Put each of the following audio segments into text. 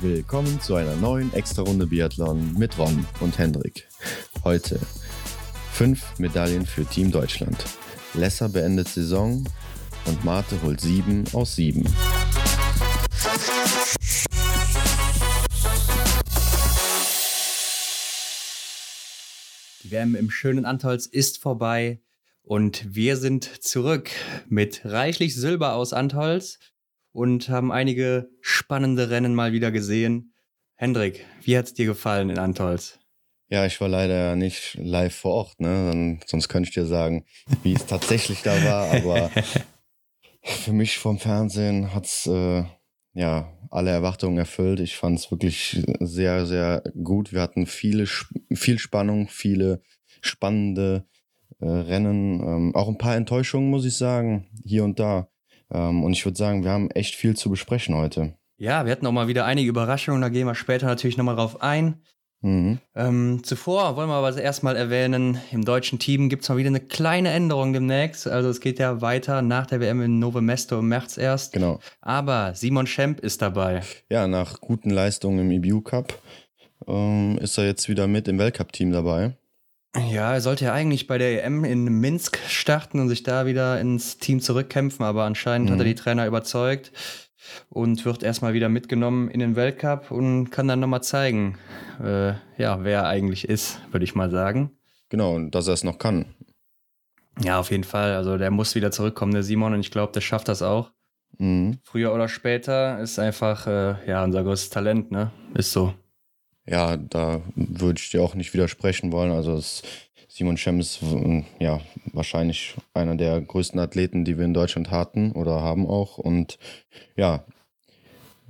Willkommen zu einer neuen Extra-Runde Biathlon mit Ron und Hendrik. Heute fünf Medaillen für Team Deutschland. Lesser beendet Saison und Marte holt sieben aus sieben. Die WM im schönen Antolz ist vorbei und wir sind zurück mit reichlich Silber aus Antolz und haben einige spannende Rennen mal wieder gesehen. Hendrik, wie hat es dir gefallen in Antolz? Ja, ich war leider nicht live vor Ort, ne? Sonst könnte ich dir sagen, wie es tatsächlich da war, aber für mich vom Fernsehen hat es äh, ja alle Erwartungen erfüllt. Ich fand es wirklich sehr, sehr gut. Wir hatten viele, viel Spannung, viele spannende äh, Rennen, ähm, auch ein paar Enttäuschungen, muss ich sagen, hier und da. Ähm, und ich würde sagen, wir haben echt viel zu besprechen heute. Ja, wir hatten auch mal wieder einige Überraschungen, da gehen wir später natürlich nochmal drauf ein. Mhm. Ähm, zuvor wollen wir aber erstmal erwähnen, im deutschen Team gibt es mal wieder eine kleine Änderung demnächst. Also es geht ja weiter nach der WM in Nove Mesto im März erst. Genau. Aber Simon Schemp ist dabei. Ja, nach guten Leistungen im EBU Cup ähm, ist er jetzt wieder mit im Weltcup-Team dabei. Ja, er sollte ja eigentlich bei der EM in Minsk starten und sich da wieder ins Team zurückkämpfen, aber anscheinend mhm. hat er mhm. die Trainer überzeugt und wird erstmal wieder mitgenommen in den Weltcup und kann dann nochmal zeigen, äh, ja, wer er eigentlich ist, würde ich mal sagen. Genau, und dass er es noch kann. Ja, auf jeden Fall. Also der muss wieder zurückkommen, der Simon, und ich glaube, der schafft das auch. Mhm. Früher oder später ist einfach, äh, ja, unser größtes Talent, ne? Ist so. Ja, da würde ich dir auch nicht widersprechen wollen. Also Simon Schemm ist ja wahrscheinlich einer der größten Athleten, die wir in Deutschland hatten oder haben auch. Und ja,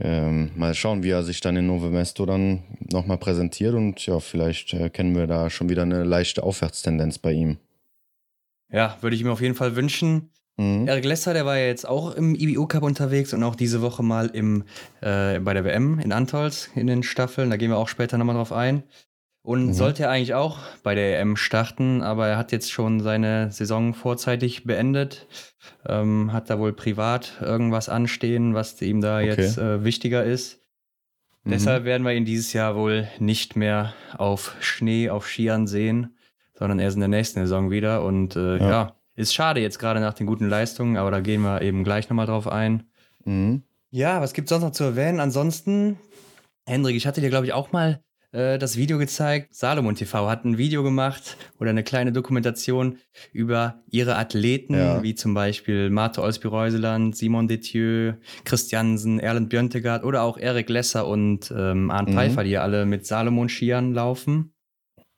ähm, mal schauen, wie er sich dann in Novo Mesto dann nochmal präsentiert. Und ja, vielleicht äh, wir da schon wieder eine leichte Aufwärtstendenz bei ihm. Ja, würde ich mir auf jeden Fall wünschen. Mhm. Eric Lesser, der war ja jetzt auch im IBU Cup unterwegs und auch diese Woche mal im, äh, bei der WM in Antolz in den Staffeln. Da gehen wir auch später nochmal drauf ein. Und mhm. sollte er eigentlich auch bei der EM starten, aber er hat jetzt schon seine Saison vorzeitig beendet. Ähm, hat da wohl privat irgendwas anstehen, was ihm da okay. jetzt äh, wichtiger ist. Mhm. Deshalb werden wir ihn dieses Jahr wohl nicht mehr auf Schnee, auf Skiern sehen, sondern erst in der nächsten Saison wieder. Und äh, ja. ja. Ist schade jetzt gerade nach den guten Leistungen, aber da gehen wir eben gleich nochmal drauf ein. Mhm. Ja, was gibt es sonst noch zu erwähnen? Ansonsten, Hendrik, ich hatte dir, glaube ich, auch mal äh, das Video gezeigt. Salomon TV hat ein Video gemacht oder eine kleine Dokumentation über ihre Athleten, ja. wie zum Beispiel Marte Olsby-Reuseland, Simon Detieu, Christiansen, Erland Björntegard oder auch Erik Lesser und ähm, Arndt mhm. Pfeiffer, die ja alle mit Salomon-Skiern laufen.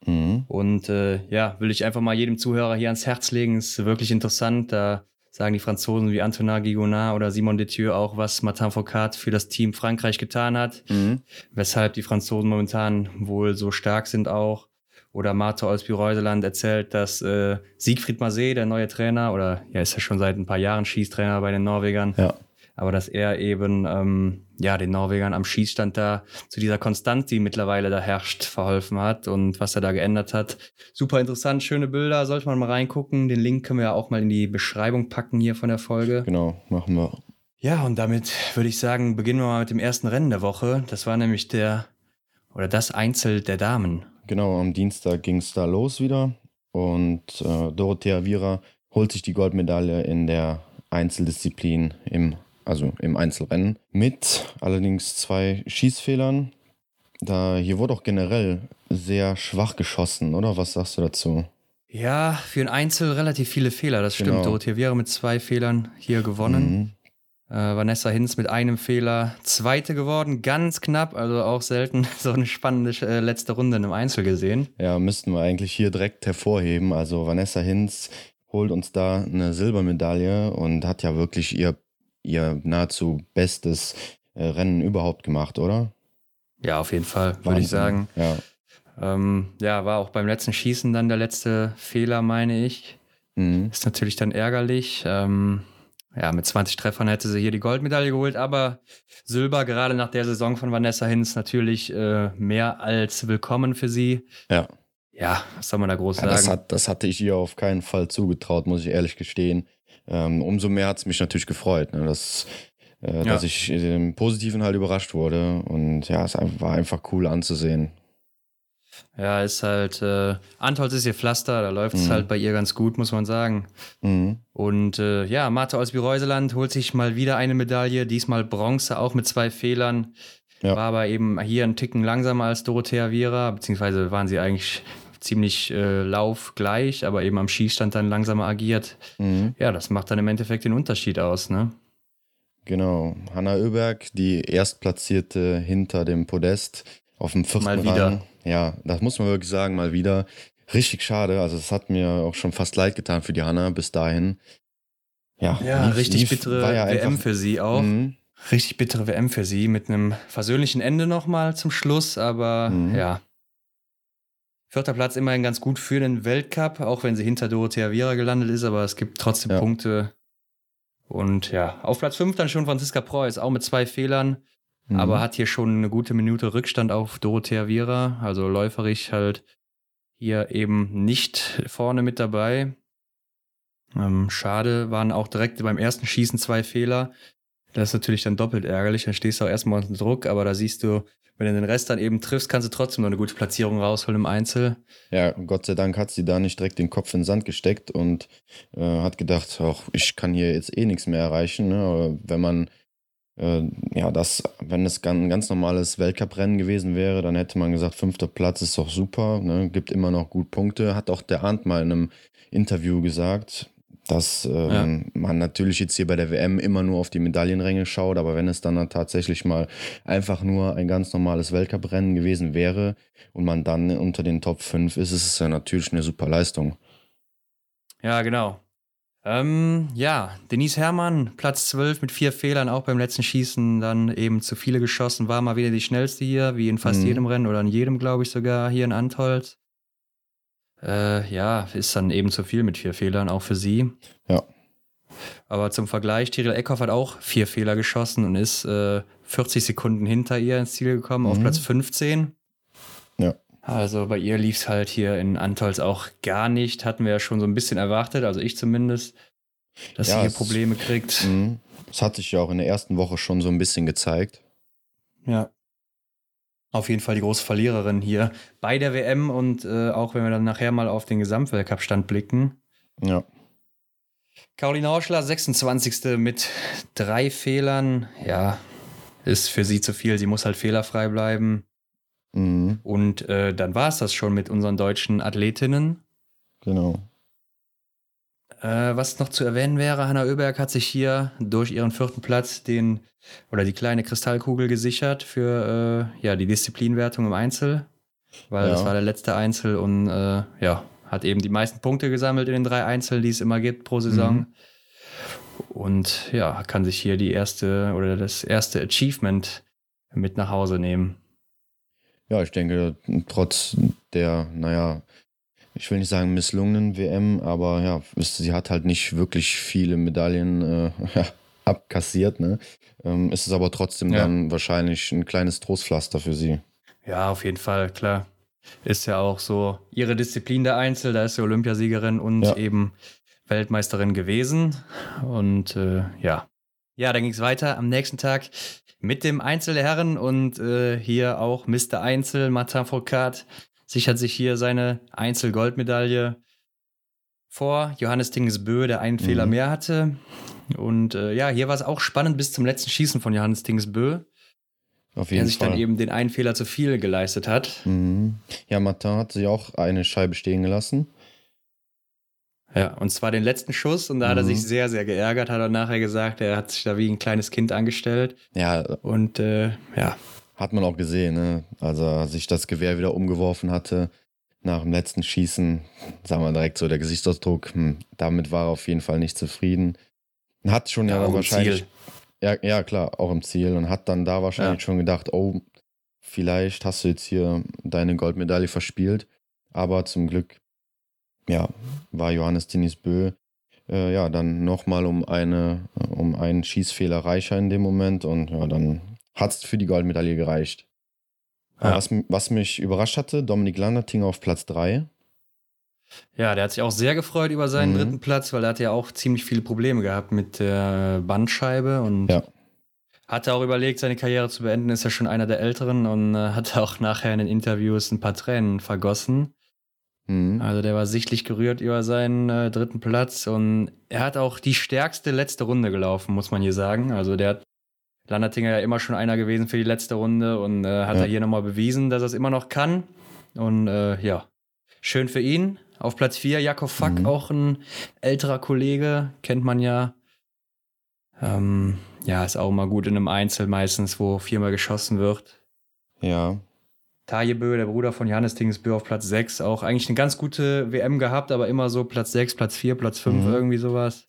Mhm. Und äh, ja, will ich einfach mal jedem Zuhörer hier ans Herz legen. Ist wirklich interessant. Da sagen die Franzosen wie Antonin Gigonard oder Simon Detieu auch, was Martin Foucault für das Team Frankreich getan hat, mhm. weshalb die Franzosen momentan wohl so stark sind auch. Oder Marto Olsby-Reuseland erzählt, dass äh, Siegfried Marseille, der neue Trainer, oder ja, ist ja schon seit ein paar Jahren Schießtrainer bei den Norwegern, ja aber dass er eben ähm, ja den Norwegern am Schießstand da zu dieser Konstanz, die mittlerweile da herrscht, verholfen hat und was er da geändert hat. Super interessant, schöne Bilder, sollte man mal reingucken. Den Link können wir ja auch mal in die Beschreibung packen hier von der Folge. Genau, machen wir. Ja, und damit würde ich sagen, beginnen wir mal mit dem ersten Rennen der Woche. Das war nämlich der oder das Einzel der Damen. Genau, am Dienstag ging es da los wieder und äh, Dorothea Viera holt sich die Goldmedaille in der Einzeldisziplin im also im Einzelrennen, mit allerdings zwei Schießfehlern. Da hier wurde auch generell sehr schwach geschossen, oder? Was sagst du dazu? Ja, für ein Einzel relativ viele Fehler, das stimmt. Genau. Dorothea Viera mit zwei Fehlern hier gewonnen. Mhm. Äh, Vanessa Hinz mit einem Fehler Zweite geworden, ganz knapp, also auch selten so eine spannende äh, letzte Runde im Einzel gesehen. Ja, müssten wir eigentlich hier direkt hervorheben. Also Vanessa Hinz holt uns da eine Silbermedaille und hat ja wirklich ihr ihr nahezu bestes äh, Rennen überhaupt gemacht, oder? Ja, auf jeden Fall, würde ich sagen. Ja. Ähm, ja, war auch beim letzten Schießen dann der letzte Fehler, meine ich. Mhm. Ist natürlich dann ärgerlich. Ähm, ja, mit 20 Treffern hätte sie hier die Goldmedaille geholt, aber Silber gerade nach der Saison von Vanessa Hinz natürlich äh, mehr als willkommen für sie. Ja. Ja, was soll man da groß ja, sagen? Das, hat, das hatte ich ihr auf keinen Fall zugetraut, muss ich ehrlich gestehen. Ähm, umso mehr hat es mich natürlich gefreut, ne, dass, äh, ja. dass ich im Positiven halt überrascht wurde. Und ja, es war einfach cool anzusehen. Ja, ist halt, äh, Antholz ist ihr Pflaster, da läuft es mhm. halt bei ihr ganz gut, muss man sagen. Mhm. Und äh, ja, Martha Olsby-Reuseland holt sich mal wieder eine Medaille, diesmal Bronze, auch mit zwei Fehlern. Ja. War aber eben hier ein Ticken langsamer als Dorothea Viera, beziehungsweise waren sie eigentlich ziemlich äh, laufgleich, aber eben am Schießstand dann langsamer agiert. Mhm. Ja, das macht dann im Endeffekt den Unterschied aus, ne? Genau. Hanna Oeberg, die Erstplatzierte hinter dem Podest auf dem vierten Mal wieder. Rang. Ja, das muss man wirklich sagen, mal wieder. Richtig schade. Also, es hat mir auch schon fast leid getan für die Hanna bis dahin. Ja, ja lief, richtig lief, bittere ja WM einfach, für sie auch. Mhm. Richtig bittere WM für sie mit einem versöhnlichen Ende nochmal zum Schluss, aber mhm. ja, Vierter Platz immerhin ganz gut für den Weltcup, auch wenn sie hinter Dorothea Viera gelandet ist, aber es gibt trotzdem ja. Punkte. Und ja, auf Platz 5 dann schon Franziska Preuß, auch mit zwei Fehlern, mhm. aber hat hier schon eine gute Minute Rückstand auf Dorothea Viera, also läuferig halt hier eben nicht vorne mit dabei. Ähm, schade, waren auch direkt beim ersten Schießen zwei Fehler. Das ist natürlich dann doppelt ärgerlich, dann stehst du auch erstmal unter Druck, aber da siehst du, wenn du den Rest dann eben triffst, kannst du trotzdem noch eine gute Platzierung rausholen im Einzel. Ja, Gott sei Dank hat sie da nicht direkt den Kopf in den Sand gesteckt und äh, hat gedacht, ach, ich kann hier jetzt eh nichts mehr erreichen. Ne? Wenn man äh, ja, das, wenn es ein ganz normales Weltcuprennen gewesen wäre, dann hätte man gesagt, fünfter Platz ist doch super, ne? gibt immer noch gut Punkte. Hat auch der Arndt mal in einem Interview gesagt, dass ähm, ja. man natürlich jetzt hier bei der WM immer nur auf die Medaillenränge schaut, aber wenn es dann tatsächlich mal einfach nur ein ganz normales Weltcuprennen gewesen wäre und man dann unter den Top 5 ist, ist es ja natürlich eine super Leistung. Ja, genau. Ähm, ja, Denise Herrmann, Platz 12 mit vier Fehlern, auch beim letzten Schießen dann eben zu viele geschossen, war mal wieder die schnellste hier, wie in fast mhm. jedem Rennen oder in jedem, glaube ich, sogar hier in Antholz. Äh, ja, ist dann eben zu viel mit vier Fehlern, auch für sie. Ja. Aber zum Vergleich, Tyrell Eckhoff hat auch vier Fehler geschossen und ist äh, 40 Sekunden hinter ihr ins Ziel gekommen, mhm. auf Platz 15. Ja. Also bei ihr lief es halt hier in Antolz auch gar nicht. Hatten wir ja schon so ein bisschen erwartet, also ich zumindest, dass ja, sie hier Probleme kriegt. Mhm. Es hat sich ja auch in der ersten Woche schon so ein bisschen gezeigt. Ja auf jeden Fall die große Verliererin hier bei der WM und äh, auch wenn wir dann nachher mal auf den Gesamtweltcup-Stand blicken. Ja. Caroline Horschler, 26. mit drei Fehlern. Ja, ist für sie zu viel. Sie muss halt fehlerfrei bleiben. Mhm. Und äh, dann war es das schon mit unseren deutschen Athletinnen. Genau. Äh, was noch zu erwähnen wäre, Hanna Oeberg hat sich hier durch ihren vierten Platz den oder die kleine Kristallkugel gesichert für äh, ja, die Disziplinwertung im Einzel, weil ja. das war der letzte Einzel und äh, ja, hat eben die meisten Punkte gesammelt in den drei Einzeln, die es immer gibt pro Saison. Mhm. Und ja, kann sich hier die erste oder das erste Achievement mit nach Hause nehmen. Ja, ich denke, trotz der, naja, ich will nicht sagen misslungenen WM, aber ja, sie hat halt nicht wirklich viele Medaillen äh, abkassiert, ne? Ähm, ist es aber trotzdem ja. dann wahrscheinlich ein kleines Trostpflaster für sie. Ja, auf jeden Fall, klar. Ist ja auch so ihre Disziplin der Einzel, da ist sie Olympiasiegerin und ja. eben Weltmeisterin gewesen. Und äh, ja. Ja, dann ging es weiter am nächsten Tag mit dem Einzel der Herren und äh, hier auch Mr. Einzel, Martin Foucault, sichert sich hier seine Einzel-Goldmedaille vor Johannes Tingesbö, der einen mhm. Fehler mehr hatte. Und äh, ja, hier war es auch spannend bis zum letzten Schießen von Johannes Tingesbö. Auf jeden der sich Fall. dann eben den einen Fehler zu viel geleistet hat. Mhm. Ja, Martin hat sich auch eine Scheibe stehen gelassen. Ja, und zwar den letzten Schuss und da mhm. hat er sich mhm. sehr, sehr geärgert, hat er nachher gesagt, er hat sich da wie ein kleines Kind angestellt. Ja. Und äh, ja, hat man auch gesehen, ne? als er sich das Gewehr wieder umgeworfen hatte nach dem letzten Schießen, sagen wir direkt so der Gesichtsausdruck, hm, damit war er auf jeden Fall nicht zufrieden. Hat schon ja, ja wahrscheinlich. Ja, ja, klar, auch im Ziel und hat dann da wahrscheinlich ja. schon gedacht, oh, vielleicht hast du jetzt hier deine Goldmedaille verspielt. Aber zum Glück, ja, war Johannes Tinis Bö äh, ja dann nochmal um eine, um einen Schießfehler reicher in dem Moment und ja, dann hat es für die Goldmedaille gereicht. Ja. Was, was, mich überrascht hatte, Dominik Landerting auf Platz 3. Ja, der hat sich auch sehr gefreut über seinen mhm. dritten Platz, weil er hat ja auch ziemlich viele Probleme gehabt mit der Bandscheibe und ja. hatte auch überlegt, seine Karriere zu beenden, ist ja schon einer der Älteren und äh, hat auch nachher in den Interviews ein paar Tränen vergossen. Mhm. Also der war sichtlich gerührt über seinen äh, dritten Platz und er hat auch die stärkste letzte Runde gelaufen, muss man hier sagen. Also der hat Landertinger ja immer schon einer gewesen für die letzte Runde und äh, hat ja. er hier nochmal bewiesen, dass er es immer noch kann. Und äh, ja, schön für ihn. Auf Platz 4 Jakob Fack, mhm. auch ein älterer Kollege, kennt man ja. Ähm, ja, ist auch mal gut in einem Einzel meistens, wo viermal geschossen wird. Ja. Tajebö, der Bruder von Johannes Tingsbö, auf Platz 6. Auch eigentlich eine ganz gute WM gehabt, aber immer so Platz 6, Platz 4, Platz 5, mhm. irgendwie sowas.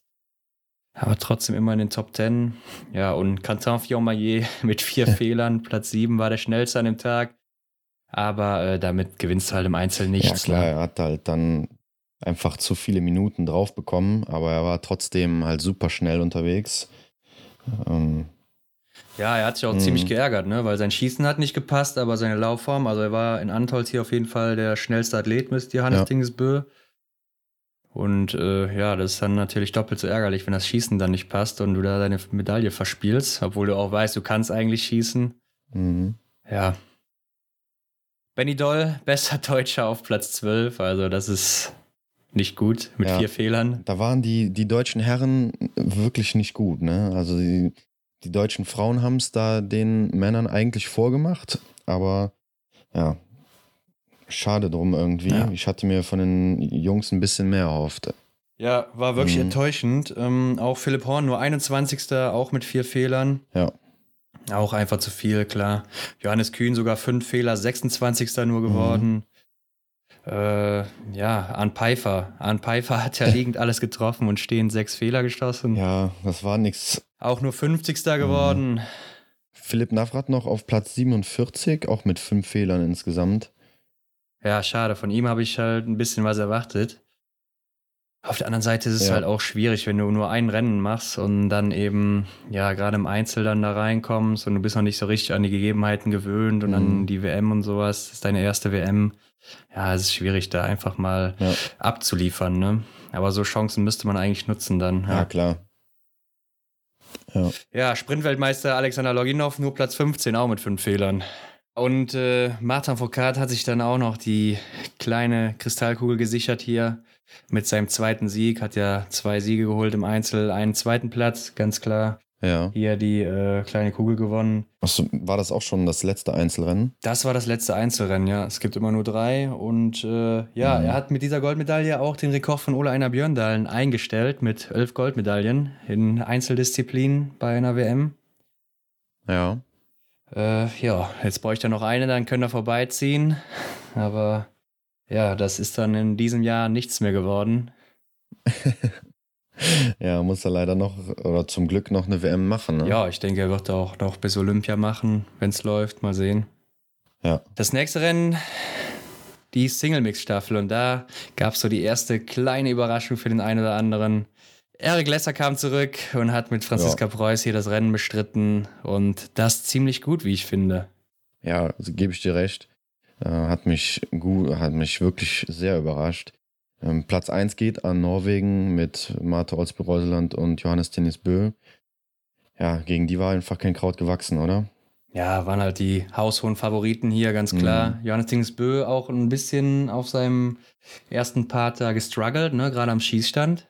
Aber trotzdem immer in den Top 10. Ja, und Quentin Fillon-Maillet mit vier Fehlern, Platz 7 war der schnellste an dem Tag. Aber äh, damit gewinnst du halt im Einzel nichts. Ja, klar, ne? er hat halt dann einfach zu viele Minuten drauf bekommen, aber er war trotzdem halt super schnell unterwegs. Ähm, ja, er hat sich auch mhm. ziemlich geärgert, ne? weil sein Schießen hat nicht gepasst, aber seine Laufform, also er war in Antolz hier auf jeden Fall der schnellste Athlet mit Johannes ja. Dingesbö. Und äh, ja, das ist dann natürlich doppelt so ärgerlich, wenn das Schießen dann nicht passt und du da deine Medaille verspielst, obwohl du auch weißt, du kannst eigentlich schießen. Mhm. Ja. Benny Doll, besser Deutscher auf Platz 12, also das ist nicht gut mit ja, vier Fehlern. Da waren die, die deutschen Herren wirklich nicht gut, ne? Also die, die deutschen Frauen haben es da den Männern eigentlich vorgemacht, aber ja, schade drum irgendwie. Ja. Ich hatte mir von den Jungs ein bisschen mehr erhofft. Ja, war wirklich mhm. enttäuschend. Ähm, auch Philipp Horn, nur 21. auch mit vier Fehlern. Ja. Auch einfach zu viel, klar. Johannes Kühn sogar fünf Fehler, 26. nur geworden. Mhm. Äh, ja, Arne Pfeiffer. Arne Pfeiffer hat ja liegend alles getroffen und stehen sechs Fehler geschossen. Ja, das war nichts. Auch nur 50. geworden. Mhm. Philipp Navrat noch auf Platz 47, auch mit fünf Fehlern insgesamt. Ja, schade. Von ihm habe ich halt ein bisschen was erwartet. Auf der anderen Seite ist es ja. halt auch schwierig, wenn du nur ein Rennen machst und dann eben, ja, gerade im Einzel dann da reinkommst und du bist noch nicht so richtig an die Gegebenheiten gewöhnt und mhm. an die WM und sowas. Das ist deine erste WM. Ja, es ist schwierig, da einfach mal ja. abzuliefern, ne? Aber so Chancen müsste man eigentlich nutzen dann. Ja, ja klar. Ja. ja, Sprintweltmeister Alexander Loginov, nur Platz 15, auch mit fünf Fehlern. Und äh, Martin Foucault hat sich dann auch noch die kleine Kristallkugel gesichert hier mit seinem zweiten Sieg. Hat ja zwei Siege geholt im Einzel, einen zweiten Platz, ganz klar. Ja. Hier die äh, kleine Kugel gewonnen. Achso, war das auch schon das letzte Einzelrennen? Das war das letzte Einzelrennen, ja. Es gibt immer nur drei. Und äh, ja, mhm. er hat mit dieser Goldmedaille auch den Rekord von Ola Einar Björndalen eingestellt mit elf Goldmedaillen in Einzeldisziplinen bei einer WM. Ja. Äh, ja, jetzt bräuchte er noch eine, dann könnte er vorbeiziehen. Aber ja, das ist dann in diesem Jahr nichts mehr geworden. Ja, muss er leider noch oder zum Glück noch eine WM machen. Ne? Ja, ich denke, er wird auch noch bis Olympia machen, wenn es läuft. Mal sehen. Ja. Das nächste Rennen, die Single-Mix-Staffel. Und da gab es so die erste kleine Überraschung für den einen oder anderen. Eric Lesser kam zurück und hat mit Franziska ja. Preuß hier das Rennen bestritten. Und das ziemlich gut, wie ich finde. Ja, also gebe ich dir recht. Äh, hat mich gut, hat mich wirklich sehr überrascht. Ähm, Platz 1 geht an Norwegen mit Marte Olsby-Reuseland und Johannes Tennis Bö. Ja, gegen die war einfach kein Kraut gewachsen, oder? Ja, waren halt die haushohen Favoriten hier, ganz klar. Mhm. Johannes Tennis Bö auch ein bisschen auf seinem ersten Part da gestruggelt, ne, gerade am Schießstand.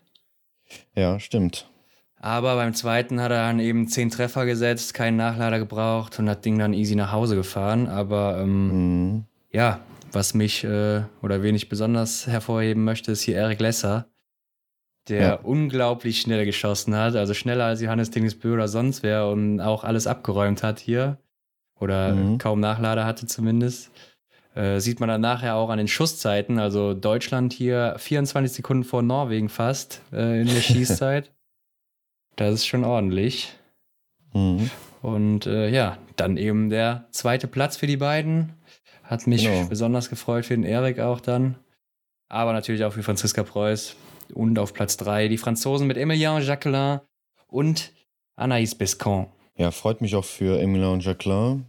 Ja, stimmt. Aber beim zweiten hat er dann eben zehn Treffer gesetzt, keinen Nachlader gebraucht und hat Ding dann easy nach Hause gefahren. Aber ähm, mhm. ja, was mich äh, oder wen ich besonders hervorheben möchte, ist hier Eric Lesser, der ja. unglaublich schnell geschossen hat, also schneller als Johannes Dingesbö oder sonst wer und auch alles abgeräumt hat hier oder mhm. kaum Nachlader hatte zumindest. Äh, sieht man dann nachher auch an den Schusszeiten, also Deutschland hier 24 Sekunden vor Norwegen fast äh, in der Schießzeit. das ist schon ordentlich. Mhm. Und äh, ja, dann eben der zweite Platz für die beiden. Hat mich genau. besonders gefreut für den Erik auch dann. Aber natürlich auch für Franziska Preuß. Und auf Platz 3 die Franzosen mit Emilien Jacquelin und Anaïs Bescon. Ja, freut mich auch für Emilien Jacquelin.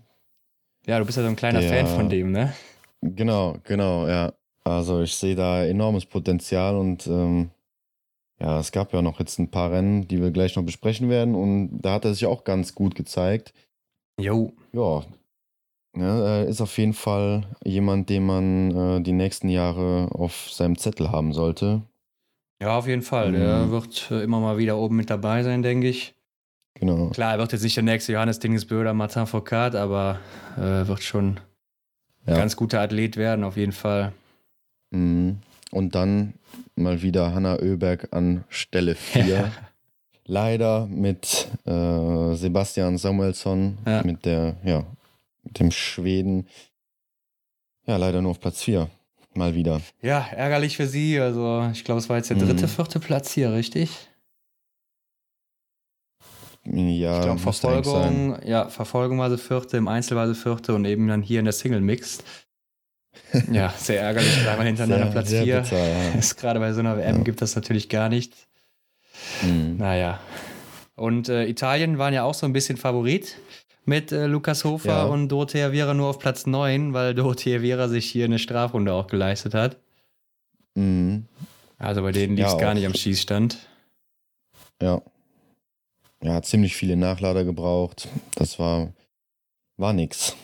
Ja, du bist ja so ein kleiner Der, Fan von dem, ne? Genau, genau, ja. Also ich sehe da enormes Potenzial und ähm, ja, es gab ja noch jetzt ein paar Rennen, die wir gleich noch besprechen werden und da hat er sich auch ganz gut gezeigt. Jo. Ja, ja ist auf jeden Fall jemand, den man äh, die nächsten Jahre auf seinem Zettel haben sollte. Ja, auf jeden Fall. Der mhm. wird äh, immer mal wieder oben mit dabei sein, denke ich. Genau. Klar, er wird jetzt nicht der nächste Johannes Dingesbö oder Martin Foucault, aber äh, wird schon ja. ganz guter Athlet werden, auf jeden Fall. Mhm. Und dann mal wieder Hanna Oeberg an Stelle 4. Leider mit äh, Sebastian Samuelsson, ja. mit der, ja, mit dem Schweden. Ja, leider nur auf Platz 4. Mal wieder. Ja, ärgerlich für sie. Also, ich glaube, es war jetzt der dritte, mhm. vierte Platz hier, richtig? Ja, ich glaube, Verfolgung, ja, Verfolgung war sie vierte, im Einzel war sie vierte und eben dann hier in der Single Mixed. ja, sehr ärgerlich, dreimal hintereinander sehr, Platz 4. Ja. Ist gerade bei so einer WM ja. gibt das natürlich gar nicht. Mhm. Naja. Und äh, Italien waren ja auch so ein bisschen Favorit mit äh, Lukas Hofer ja. und Dorothea Viera nur auf Platz 9, weil Dorothea Viera sich hier eine Strafrunde auch geleistet hat. Mhm. Also bei denen lief es gar nicht am Schießstand. Ja. Ja, hat ziemlich viele Nachlader gebraucht. Das war, war nix.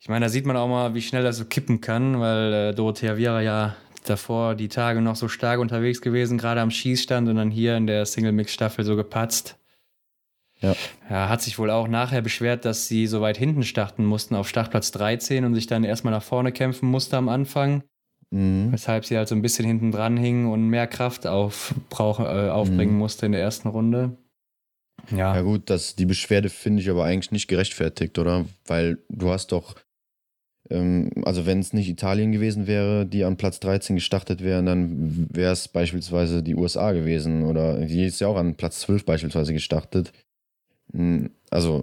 Ich meine, da sieht man auch mal, wie schnell das so kippen kann, weil äh, Dorothea Viera ja davor die Tage noch so stark unterwegs gewesen, gerade am Schießstand und dann hier in der Single-Mix-Staffel so gepatzt. Ja. ja. Hat sich wohl auch nachher beschwert, dass sie so weit hinten starten mussten auf Startplatz 13 und sich dann erstmal nach vorne kämpfen musste am Anfang. Mhm. Weshalb sie halt so ein bisschen hinten dran hing und mehr Kraft auf, brauch, äh, aufbringen mhm. musste in der ersten Runde. Ja. Ja, gut, das, die Beschwerde finde ich aber eigentlich nicht gerechtfertigt, oder? Weil du hast doch, ähm, also wenn es nicht Italien gewesen wäre, die an Platz 13 gestartet wären, dann wäre es beispielsweise die USA gewesen oder die ist ja auch an Platz 12 beispielsweise gestartet. Hm, also,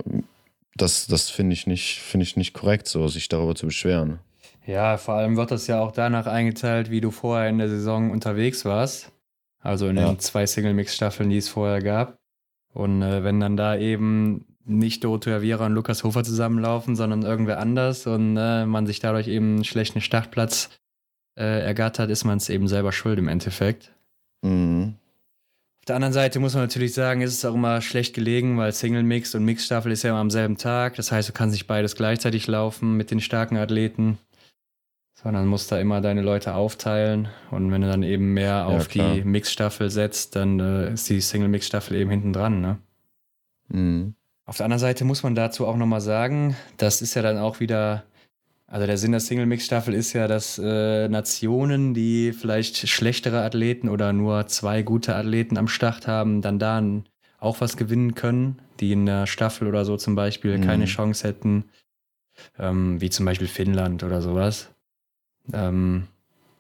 das, das finde ich, nicht, find ich nicht korrekt, so sich darüber zu beschweren. Ja, vor allem wird das ja auch danach eingeteilt, wie du vorher in der Saison unterwegs warst. Also in ja. den zwei Single-Mix-Staffeln, die es vorher gab. Und äh, wenn dann da eben nicht Dorothea Viera und Lukas Hofer zusammenlaufen, sondern irgendwer anders und äh, man sich dadurch eben einen schlechten Startplatz äh, ergattert, ist man es eben selber schuld im Endeffekt. Mhm. Auf der anderen Seite muss man natürlich sagen, ist es auch immer schlecht gelegen, weil Single Mix und Mixstaffel ist ja immer am selben Tag. Das heißt, du kannst nicht beides gleichzeitig laufen mit den starken Athleten, sondern musst da immer deine Leute aufteilen. Und wenn du dann eben mehr auf klar. die Mixstaffel setzt, dann äh, ist die Single Mix-Staffel eben hinten dran. Ne? Mhm. Auf der anderen Seite muss man dazu auch nochmal sagen, das ist ja dann auch wieder also der Sinn der Single-Mix-Staffel ist ja, dass äh, Nationen, die vielleicht schlechtere Athleten oder nur zwei gute Athleten am Start haben, dann da auch was gewinnen können, die in der Staffel oder so zum Beispiel mhm. keine Chance hätten, ähm, wie zum Beispiel Finnland oder sowas. Ähm,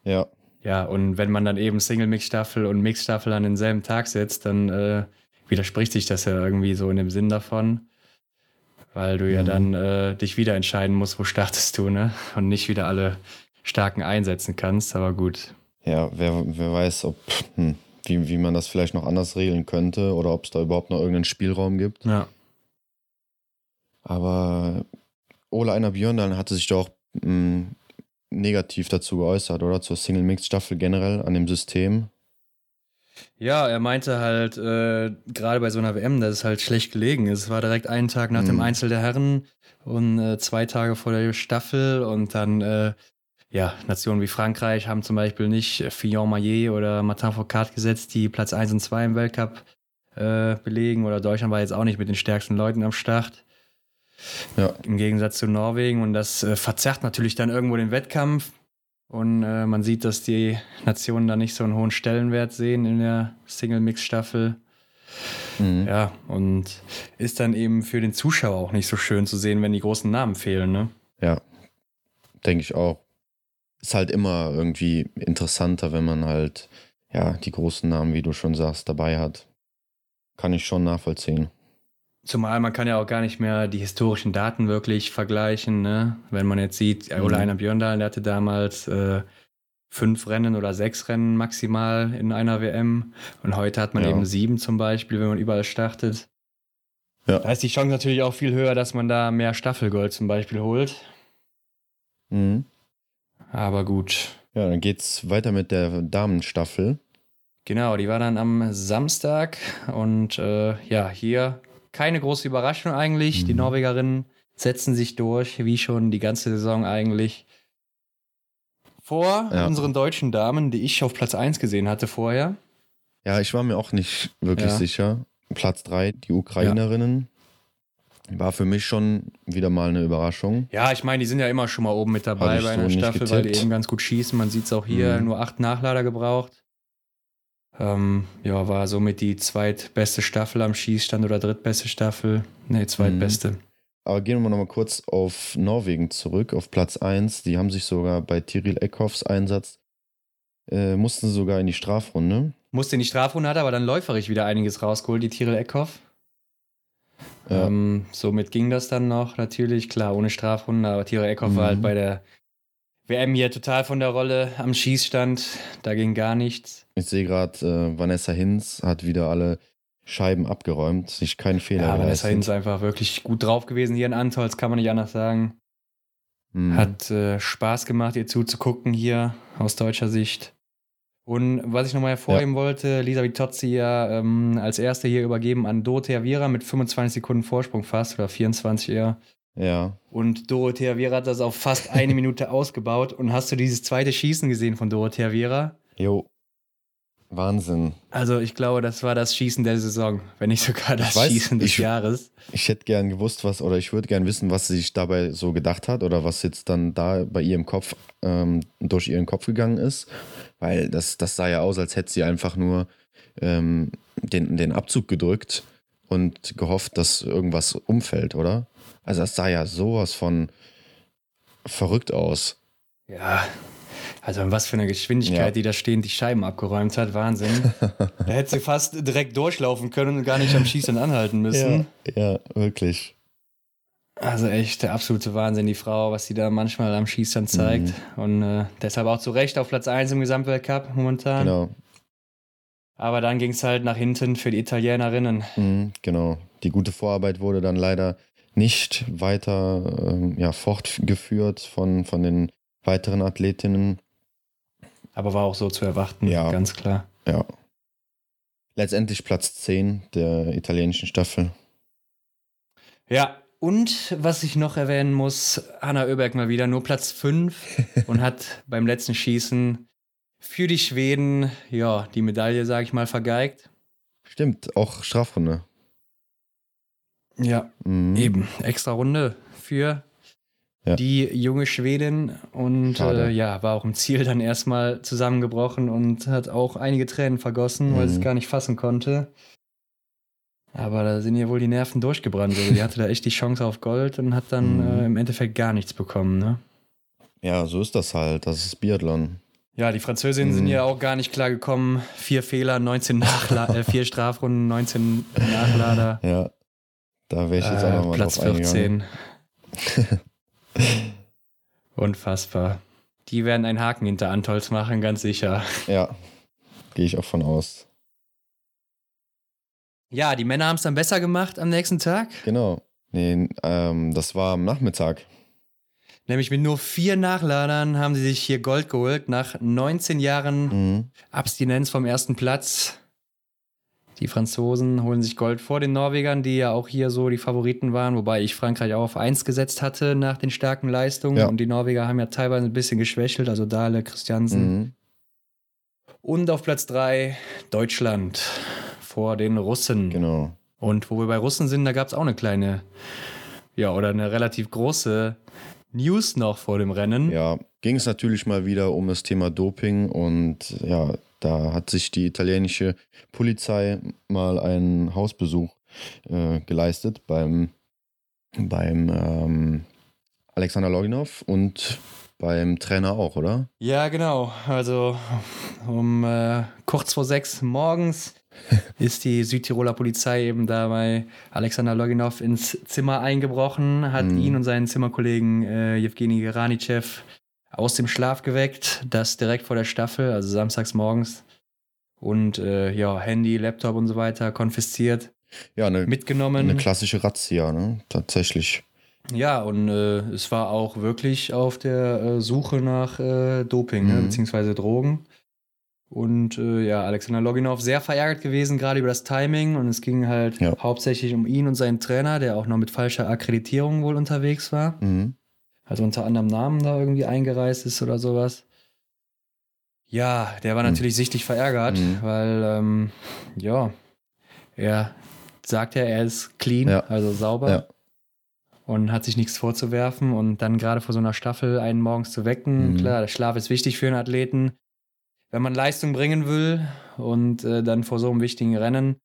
ja. Ja, und wenn man dann eben Single-Mix-Staffel und Mix-Staffel an denselben Tag setzt, dann äh, widerspricht sich das ja irgendwie so in dem Sinn davon weil du ja mhm. dann äh, dich wieder entscheiden musst, wo startest du, ne? Und nicht wieder alle starken einsetzen kannst, aber gut. Ja, wer, wer weiß, ob, hm, wie, wie man das vielleicht noch anders regeln könnte oder ob es da überhaupt noch irgendeinen Spielraum gibt. Ja. Aber Ola Einer Björndalen hatte sich doch hm, negativ dazu geäußert, oder? Zur Single-Mix-Staffel generell an dem System. Ja, er meinte halt, äh, gerade bei so einer WM, dass es halt schlecht gelegen ist. Es war direkt einen Tag nach mhm. dem Einzel der Herren und äh, zwei Tage vor der Staffel und dann, äh, ja, Nationen wie Frankreich haben zum Beispiel nicht Fillon Maillet oder Martin Foucault gesetzt, die Platz 1 und 2 im Weltcup äh, belegen oder Deutschland war jetzt auch nicht mit den stärksten Leuten am Start. Ja. Im Gegensatz zu Norwegen und das äh, verzerrt natürlich dann irgendwo den Wettkampf. Und äh, man sieht, dass die Nationen da nicht so einen hohen Stellenwert sehen in der Single-Mix-Staffel. Mhm. Ja, und ist dann eben für den Zuschauer auch nicht so schön zu sehen, wenn die großen Namen fehlen, ne? Ja, denke ich auch. Ist halt immer irgendwie interessanter, wenn man halt, ja, die großen Namen, wie du schon sagst, dabei hat. Kann ich schon nachvollziehen. Zumal man kann ja auch gar nicht mehr die historischen Daten wirklich vergleichen. Ne? Wenn man jetzt sieht, mhm. Ole Einer Björndal, der hatte damals äh, fünf Rennen oder sechs Rennen maximal in einer WM. Und heute hat man ja. eben sieben zum Beispiel, wenn man überall startet. Ja. Da ist die Chance natürlich auch viel höher, dass man da mehr Staffelgold zum Beispiel holt. Mhm. Aber gut. Ja, dann geht's weiter mit der Damenstaffel. Genau, die war dann am Samstag und äh, ja, hier keine große Überraschung eigentlich. Mhm. Die Norwegerinnen setzen sich durch, wie schon die ganze Saison eigentlich. Vor ja. unseren deutschen Damen, die ich auf Platz 1 gesehen hatte vorher. Ja, ich war mir auch nicht wirklich ja. sicher. Platz 3, die Ukrainerinnen. Ja. War für mich schon wieder mal eine Überraschung. Ja, ich meine, die sind ja immer schon mal oben mit dabei bei einer so Staffel, weil die eben ganz gut schießen. Man sieht es auch hier, mhm. nur acht Nachlader gebraucht. Ähm, ja, war somit die zweitbeste Staffel am Schießstand oder drittbeste Staffel. Ne, zweitbeste. Mhm. Aber gehen wir nochmal kurz auf Norwegen zurück, auf Platz 1. Die haben sich sogar bei Tiril Eckhoffs Einsatz, äh, mussten sogar in die Strafrunde. Musste in die Strafrunde, hat aber dann läuferisch wieder einiges rausgeholt, die Tiril Eckhoff. Ja. Ähm, somit ging das dann noch, natürlich, klar, ohne Strafrunde, aber Tiril Eckhoff mhm. war halt bei der WM hier total von der Rolle am Schießstand, da ging gar nichts. Ich sehe gerade, äh, Vanessa Hinz hat wieder alle Scheiben abgeräumt, sich keinen Fehler Ja, Vanessa Hinz einfach wirklich gut drauf gewesen hier in Antolz, kann man nicht anders sagen. Hm. Hat äh, Spaß gemacht, ihr zuzugucken hier aus deutscher Sicht. Und was ich nochmal hervorheben ja. wollte, Lisa Vitozzi ja ähm, als erste hier übergeben an Dorothea Viera mit 25 Sekunden Vorsprung fast oder 24 eher. Ja. Und Dorothea Viera hat das auf fast eine Minute ausgebaut. Und hast du dieses zweite Schießen gesehen von Dorothea Viera? Jo. Wahnsinn. Also ich glaube, das war das Schießen der Saison, wenn nicht sogar das weiß, Schießen des ich, Jahres. Ich hätte gern gewusst, was, oder ich würde gern wissen, was sie sich dabei so gedacht hat oder was jetzt dann da bei ihr im Kopf, ähm, durch ihren Kopf gegangen ist. Weil das, das sah ja aus, als hätte sie einfach nur ähm, den, den Abzug gedrückt und gehofft, dass irgendwas umfällt, oder? Also das sah ja sowas von verrückt aus. Ja, also was für eine Geschwindigkeit, ja. die da stehend die Scheiben abgeräumt hat, Wahnsinn. da hätte sie fast direkt durchlaufen können und gar nicht am Schießen anhalten müssen. Ja, ja, wirklich. Also echt der absolute Wahnsinn, die Frau, was sie da manchmal am Schießstand zeigt. Mhm. Und äh, deshalb auch zu Recht auf Platz 1 im Gesamtweltcup momentan. Genau. Aber dann ging es halt nach hinten für die Italienerinnen. Mhm, genau. Die gute Vorarbeit wurde dann leider nicht weiter ähm, ja, fortgeführt von, von den weiteren Athletinnen. Aber war auch so zu erwarten, ja, ganz klar. Ja. Letztendlich Platz 10 der italienischen Staffel. Ja, und was ich noch erwähnen muss, Hanna Oeberg mal wieder nur Platz 5 und hat beim letzten Schießen für die Schweden, ja, die Medaille, sag ich mal, vergeigt. Stimmt, auch Strafrunde. Ja, mhm. eben. Extra Runde für ja. die junge Schwedin und äh, ja, war auch im Ziel dann erstmal zusammengebrochen und hat auch einige Tränen vergossen, mhm. weil sie es gar nicht fassen konnte. Aber da sind ihr wohl die Nerven durchgebrannt. Also die hatte da echt die Chance auf Gold und hat dann mhm. äh, im Endeffekt gar nichts bekommen, ne? Ja, so ist das halt. Das ist Biathlon. Ja, die Französinnen mhm. sind ja auch gar nicht klar gekommen. Vier Fehler, 19 Nachla äh, vier Strafrunden, 19 Nachlader. Ja, da wäre ich jetzt auch nochmal Platz 14. Unfassbar. Die werden einen Haken hinter Antolz machen, ganz sicher. Ja, gehe ich auch von aus. Ja, die Männer haben es dann besser gemacht am nächsten Tag. Genau. Nee, ähm, das war am Nachmittag. Nämlich mit nur vier Nachladern haben sie sich hier Gold geholt nach 19 Jahren mhm. Abstinenz vom ersten Platz. Die Franzosen holen sich Gold vor den Norwegern, die ja auch hier so die Favoriten waren, wobei ich Frankreich auch auf 1 gesetzt hatte nach den starken Leistungen. Ja. Und die Norweger haben ja teilweise ein bisschen geschwächelt, also Dahle, Christiansen. Mhm. Und auf Platz 3 Deutschland vor den Russen. Genau. Und wo wir bei Russen sind, da gab es auch eine kleine, ja, oder eine relativ große News noch vor dem Rennen. Ja, ging es natürlich mal wieder um das Thema Doping und ja, da hat sich die italienische Polizei mal einen Hausbesuch äh, geleistet beim, beim ähm, Alexander Loginov und beim Trainer auch, oder? Ja, genau. Also um äh, kurz vor sechs morgens ist die Südtiroler Polizei eben da bei Alexander Loginov ins Zimmer eingebrochen, hat mhm. ihn und seinen Zimmerkollegen äh, Jewgeni Geranichev aus dem Schlaf geweckt, das direkt vor der Staffel, also samstags morgens. Und äh, ja, Handy, Laptop und so weiter konfisziert. Ja, eine, mitgenommen. Eine klassische Razzia, ne? Tatsächlich. Ja, und äh, es war auch wirklich auf der äh, Suche nach äh, Doping, ne, mhm. ne, beziehungsweise Drogen. Und äh, ja, Alexander Loginov sehr verärgert gewesen, gerade über das Timing. Und es ging halt ja. hauptsächlich um ihn und seinen Trainer, der auch noch mit falscher Akkreditierung wohl unterwegs war. Mhm. Also unter anderem Namen da irgendwie eingereist ist oder sowas. Ja, der war mhm. natürlich sichtlich verärgert, mhm. weil, ähm, ja, er sagt ja, er ist clean, ja. also sauber. Ja. Und hat sich nichts vorzuwerfen. Und dann gerade vor so einer Staffel einen morgens zu wecken, mhm. klar, der Schlaf ist wichtig für einen Athleten wenn man Leistung bringen will und äh, dann vor so einem wichtigen Rennen,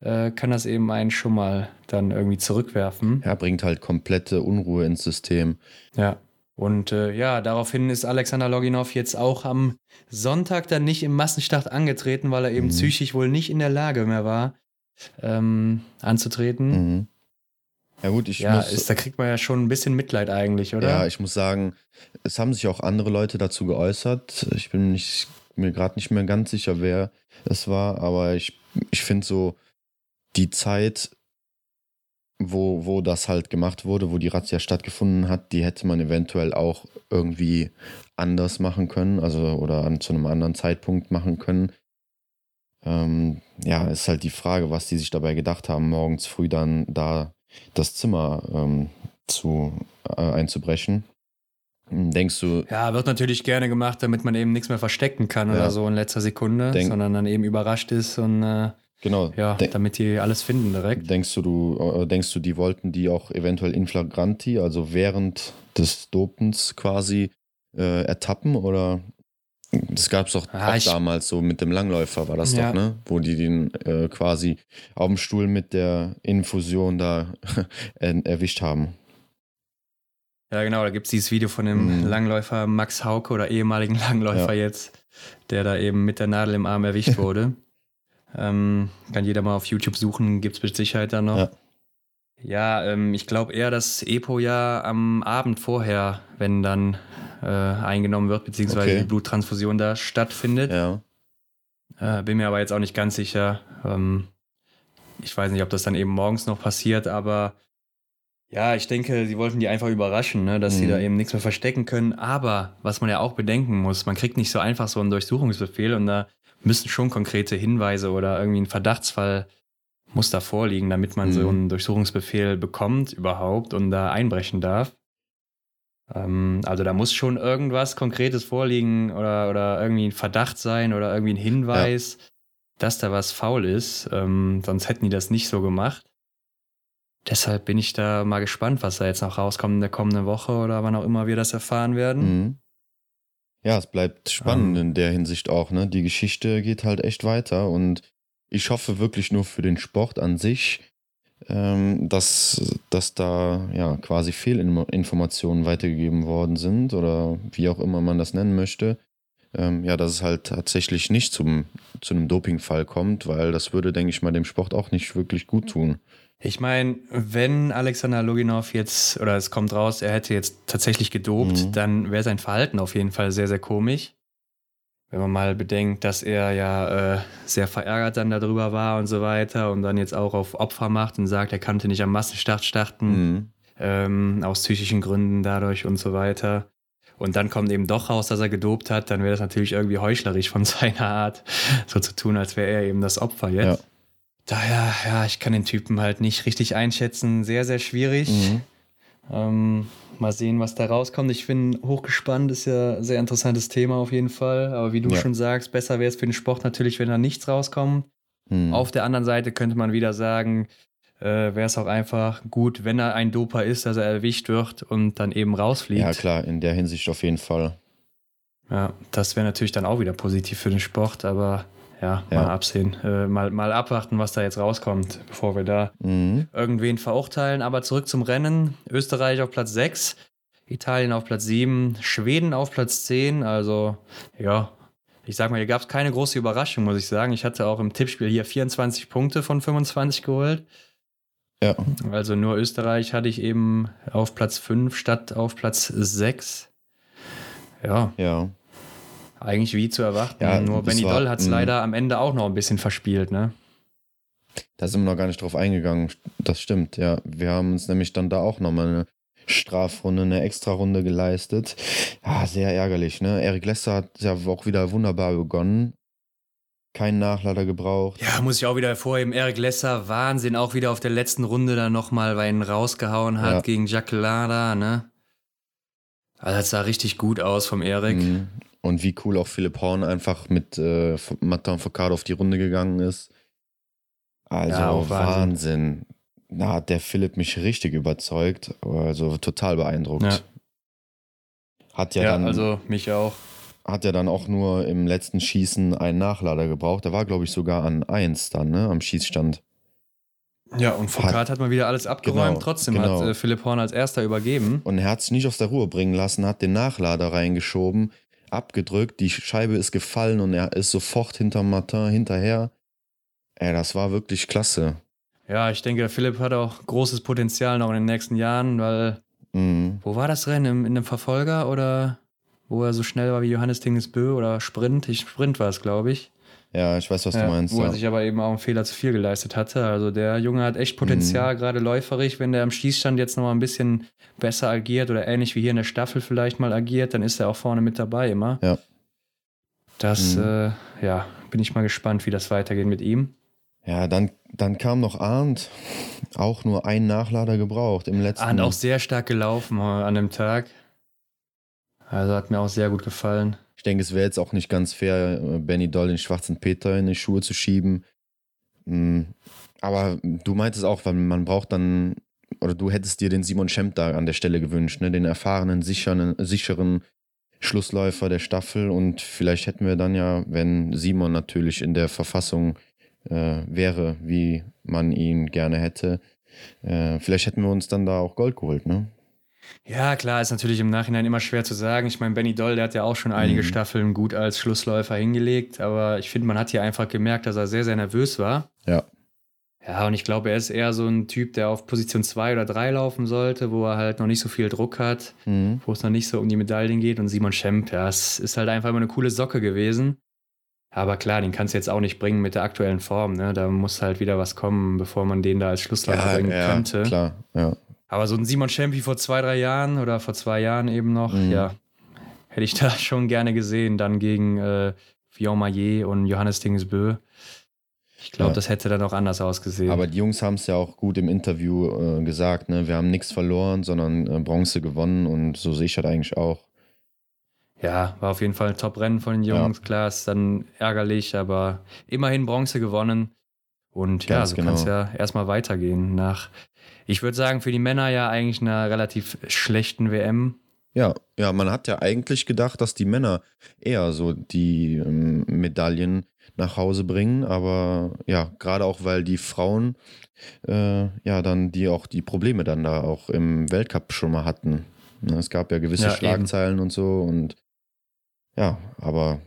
äh, kann das eben einen schon mal dann irgendwie zurückwerfen. Ja, bringt halt komplette Unruhe ins System. Ja. Und äh, ja, daraufhin ist Alexander Loginov jetzt auch am Sonntag dann nicht im Massenstart angetreten, weil er eben mhm. psychisch wohl nicht in der Lage mehr war, ähm, anzutreten. Mhm. Ja gut, ich ja, muss, ist, da kriegt man ja schon ein bisschen Mitleid eigentlich, oder? Ja, ich muss sagen, es haben sich auch andere Leute dazu geäußert. Ich bin nicht mir gerade nicht mehr ganz sicher, wer es war, aber ich, ich finde so die Zeit, wo, wo das halt gemacht wurde, wo die Razzia stattgefunden hat, die hätte man eventuell auch irgendwie anders machen können, also oder an, zu einem anderen Zeitpunkt machen können. Ähm, ja, ist halt die Frage, was die sich dabei gedacht haben, morgens früh dann da das Zimmer ähm, zu, äh, einzubrechen. Denkst du. Ja, wird natürlich gerne gemacht, damit man eben nichts mehr verstecken kann ja. oder so in letzter Sekunde, sondern dann eben überrascht ist und äh, genau. ja, Denk, damit die alles finden direkt. Denkst du, du, äh, denkst du, die wollten die auch eventuell in flagranti, also während des Dopens quasi äh, ertappen oder das gab es doch ah, auch damals so mit dem Langläufer, war das ja. doch, ne? Wo die den äh, quasi auf dem Stuhl mit der Infusion da erwischt haben. Ja, genau, da gibt es dieses Video von dem mhm. Langläufer Max Hauke oder ehemaligen Langläufer ja. jetzt, der da eben mit der Nadel im Arm erwischt wurde. Ähm, kann jeder mal auf YouTube suchen, gibt es mit Sicherheit da noch. Ja, ja ähm, ich glaube eher, dass Epo ja am Abend vorher, wenn dann äh, eingenommen wird, beziehungsweise okay. die Bluttransfusion da stattfindet. Ja. Äh, bin mir aber jetzt auch nicht ganz sicher. Ähm, ich weiß nicht, ob das dann eben morgens noch passiert, aber ja, ich denke, sie wollten die einfach überraschen, ne, dass mhm. sie da mhm. eben nichts mehr verstecken können. Aber was man ja auch bedenken muss, man kriegt nicht so einfach so einen Durchsuchungsbefehl und da müssen schon konkrete Hinweise oder irgendwie ein Verdachtsfall muss da vorliegen, damit man mhm. so einen Durchsuchungsbefehl bekommt überhaupt und da einbrechen darf. Ähm, also da muss schon irgendwas Konkretes vorliegen oder, oder irgendwie ein Verdacht sein oder irgendwie ein Hinweis, ja. dass da was faul ist. Ähm, sonst hätten die das nicht so gemacht. Deshalb bin ich da mal gespannt, was da jetzt noch rauskommt in der kommenden Woche oder wann auch immer wir das erfahren werden. Mhm. Ja, es bleibt spannend. Ähm. in der Hinsicht auch. Ne? Die Geschichte geht halt echt weiter und ich hoffe wirklich nur für den Sport an sich, ähm, dass, dass da ja quasi Fehlinformationen weitergegeben worden sind oder wie auch immer man das nennen möchte. Ähm, ja, dass es halt tatsächlich nicht zum, zu einem Dopingfall kommt, weil das würde, denke ich mal, dem Sport auch nicht wirklich gut tun. Ich meine, wenn Alexander Loginov jetzt, oder es kommt raus, er hätte jetzt tatsächlich gedopt, mhm. dann wäre sein Verhalten auf jeden Fall sehr, sehr komisch. Wenn man mal bedenkt, dass er ja äh, sehr verärgert dann darüber war und so weiter und dann jetzt auch auf Opfer macht und sagt, er kannte nicht am Massenstart starten, mhm. ähm, aus psychischen Gründen dadurch und so weiter. Und dann kommt eben doch raus, dass er gedopt hat, dann wäre das natürlich irgendwie heuchlerisch von seiner Art, so zu tun, als wäre er eben das Opfer jetzt. Ja. Daher, ja, ich kann den Typen halt nicht richtig einschätzen. Sehr, sehr schwierig. Mhm. Ähm, mal sehen, was da rauskommt. Ich bin hochgespannt, ist ja ein sehr interessantes Thema auf jeden Fall. Aber wie du ja. schon sagst, besser wäre es für den Sport natürlich, wenn da nichts rauskommt. Mhm. Auf der anderen Seite könnte man wieder sagen, äh, wäre es auch einfach gut, wenn er ein Doper ist, dass er erwischt wird und dann eben rausfliegt. Ja, klar, in der Hinsicht auf jeden Fall. Ja, das wäre natürlich dann auch wieder positiv für den Sport, aber ja, ja. mal absehen. Äh, mal, mal abwarten, was da jetzt rauskommt, bevor wir da mhm. irgendwen verurteilen. Aber zurück zum Rennen. Österreich auf Platz 6, Italien auf Platz 7, Schweden auf Platz 10. Also, ja, ich sag mal, hier gab es keine große Überraschung, muss ich sagen. Ich hatte auch im Tippspiel hier 24 Punkte von 25 geholt. Ja. Also nur Österreich hatte ich eben auf Platz 5 statt auf Platz 6. Ja. Ja eigentlich wie zu erwarten. Ja, Nur Benny Doll hat es leider am Ende auch noch ein bisschen verspielt, ne? Da sind wir noch gar nicht drauf eingegangen. Das stimmt, ja. Wir haben uns nämlich dann da auch nochmal eine Strafrunde, eine Extrarunde geleistet. Ja, sehr ärgerlich, ne? Eric Lesser hat ja auch wieder wunderbar begonnen. Keinen Nachlader gebraucht. Ja, muss ich auch wieder hervorheben. Eric Lesser, Wahnsinn, auch wieder auf der letzten Runde dann nochmal weil ihn rausgehauen hat ja. gegen Jacques Lada, ne? Also das sah richtig gut aus vom Eric. Mhm. Und wie cool auch Philipp Horn einfach mit äh, Martin Foucault auf die Runde gegangen ist. Also ja, Wahnsinn. Wahnsinn. Da hat der Philipp mich richtig überzeugt. Also total beeindruckt. Ja. Hat ja, ja dann. Also mich auch. Hat ja dann auch nur im letzten Schießen einen Nachlader gebraucht. Da war, glaube ich, sogar an 1 dann, ne, am Schießstand. Ja, und Foucault hat, hat mal wieder alles abgeräumt. Genau, Trotzdem genau. hat äh, Philipp Horn als erster übergeben. Und er hat sich nicht aus der Ruhe bringen lassen, hat den Nachlader reingeschoben, abgedrückt, die Scheibe ist gefallen und er ist sofort hinter Martin hinterher. Ey, das war wirklich klasse. Ja, ich denke, Philipp hat auch großes Potenzial noch in den nächsten Jahren, weil. Mhm. Wo war das Rennen? In einem Verfolger oder wo er so schnell war wie Johannes Tingesbö oder Sprint? Ich, Sprint war es, glaube ich. Ja, ich weiß, was ja, du meinst. Wo er sich aber eben auch einen Fehler zu viel geleistet hatte. Also der Junge hat echt Potenzial, mhm. gerade läuferig. Wenn der am Schießstand jetzt nochmal ein bisschen besser agiert oder ähnlich wie hier in der Staffel vielleicht mal agiert, dann ist er auch vorne mit dabei immer. Ja. Das, mhm. äh, ja, bin ich mal gespannt, wie das weitergeht mit ihm. Ja, dann, dann kam noch Arndt. Auch nur einen Nachlader gebraucht im letzten. Arndt auch sehr stark gelaufen an dem Tag. Also hat mir auch sehr gut gefallen. Denke, es wäre jetzt auch nicht ganz fair, äh, Benny Doll den schwarzen Peter in die Schuhe zu schieben. Mm, aber du meintest auch, man braucht dann, oder du hättest dir den Simon Schemp da an der Stelle gewünscht, ne? den erfahrenen, sicheren, sicheren Schlussläufer der Staffel. Und vielleicht hätten wir dann ja, wenn Simon natürlich in der Verfassung äh, wäre, wie man ihn gerne hätte, äh, vielleicht hätten wir uns dann da auch Gold geholt, ne? Ja, klar, ist natürlich im Nachhinein immer schwer zu sagen. Ich meine, Benny Doll, der hat ja auch schon einige mhm. Staffeln gut als Schlussläufer hingelegt, aber ich finde, man hat hier einfach gemerkt, dass er sehr, sehr nervös war. Ja. Ja, und ich glaube, er ist eher so ein Typ, der auf Position 2 oder 3 laufen sollte, wo er halt noch nicht so viel Druck hat, mhm. wo es noch nicht so um die Medaillen geht. Und Simon Schemp, ja, es ist halt einfach immer eine coole Socke gewesen. Aber klar, den kannst du jetzt auch nicht bringen mit der aktuellen Form. Ne? Da muss halt wieder was kommen, bevor man den da als Schlussläufer ja, bringen ja, könnte. Klar, ja. Aber so ein Simon Champi vor zwei, drei Jahren oder vor zwei Jahren eben noch, mhm. ja, hätte ich da schon gerne gesehen. Dann gegen äh, Vion Maillet und Johannes Dingesbö. Ich glaube, ja. das hätte dann auch anders ausgesehen. Aber die Jungs haben es ja auch gut im Interview äh, gesagt, ne? Wir haben nichts verloren, sondern äh, Bronze gewonnen und so sehe ich das eigentlich auch. Ja, war auf jeden Fall ein Top-Rennen von den Jungs. Ja. Klar, ist dann ärgerlich, aber immerhin Bronze gewonnen. Und Ganz ja, so genau. kann es ja erstmal weitergehen nach ich würde sagen, für die Männer ja eigentlich einer relativ schlechten WM. Ja, ja, man hat ja eigentlich gedacht, dass die Männer eher so die ähm, Medaillen nach Hause bringen, aber ja, gerade auch weil die Frauen äh, ja dann die auch die Probleme dann da auch im Weltcup schon mal hatten. Ne, es gab ja gewisse ja, Schlagzeilen eben. und so und ja, aber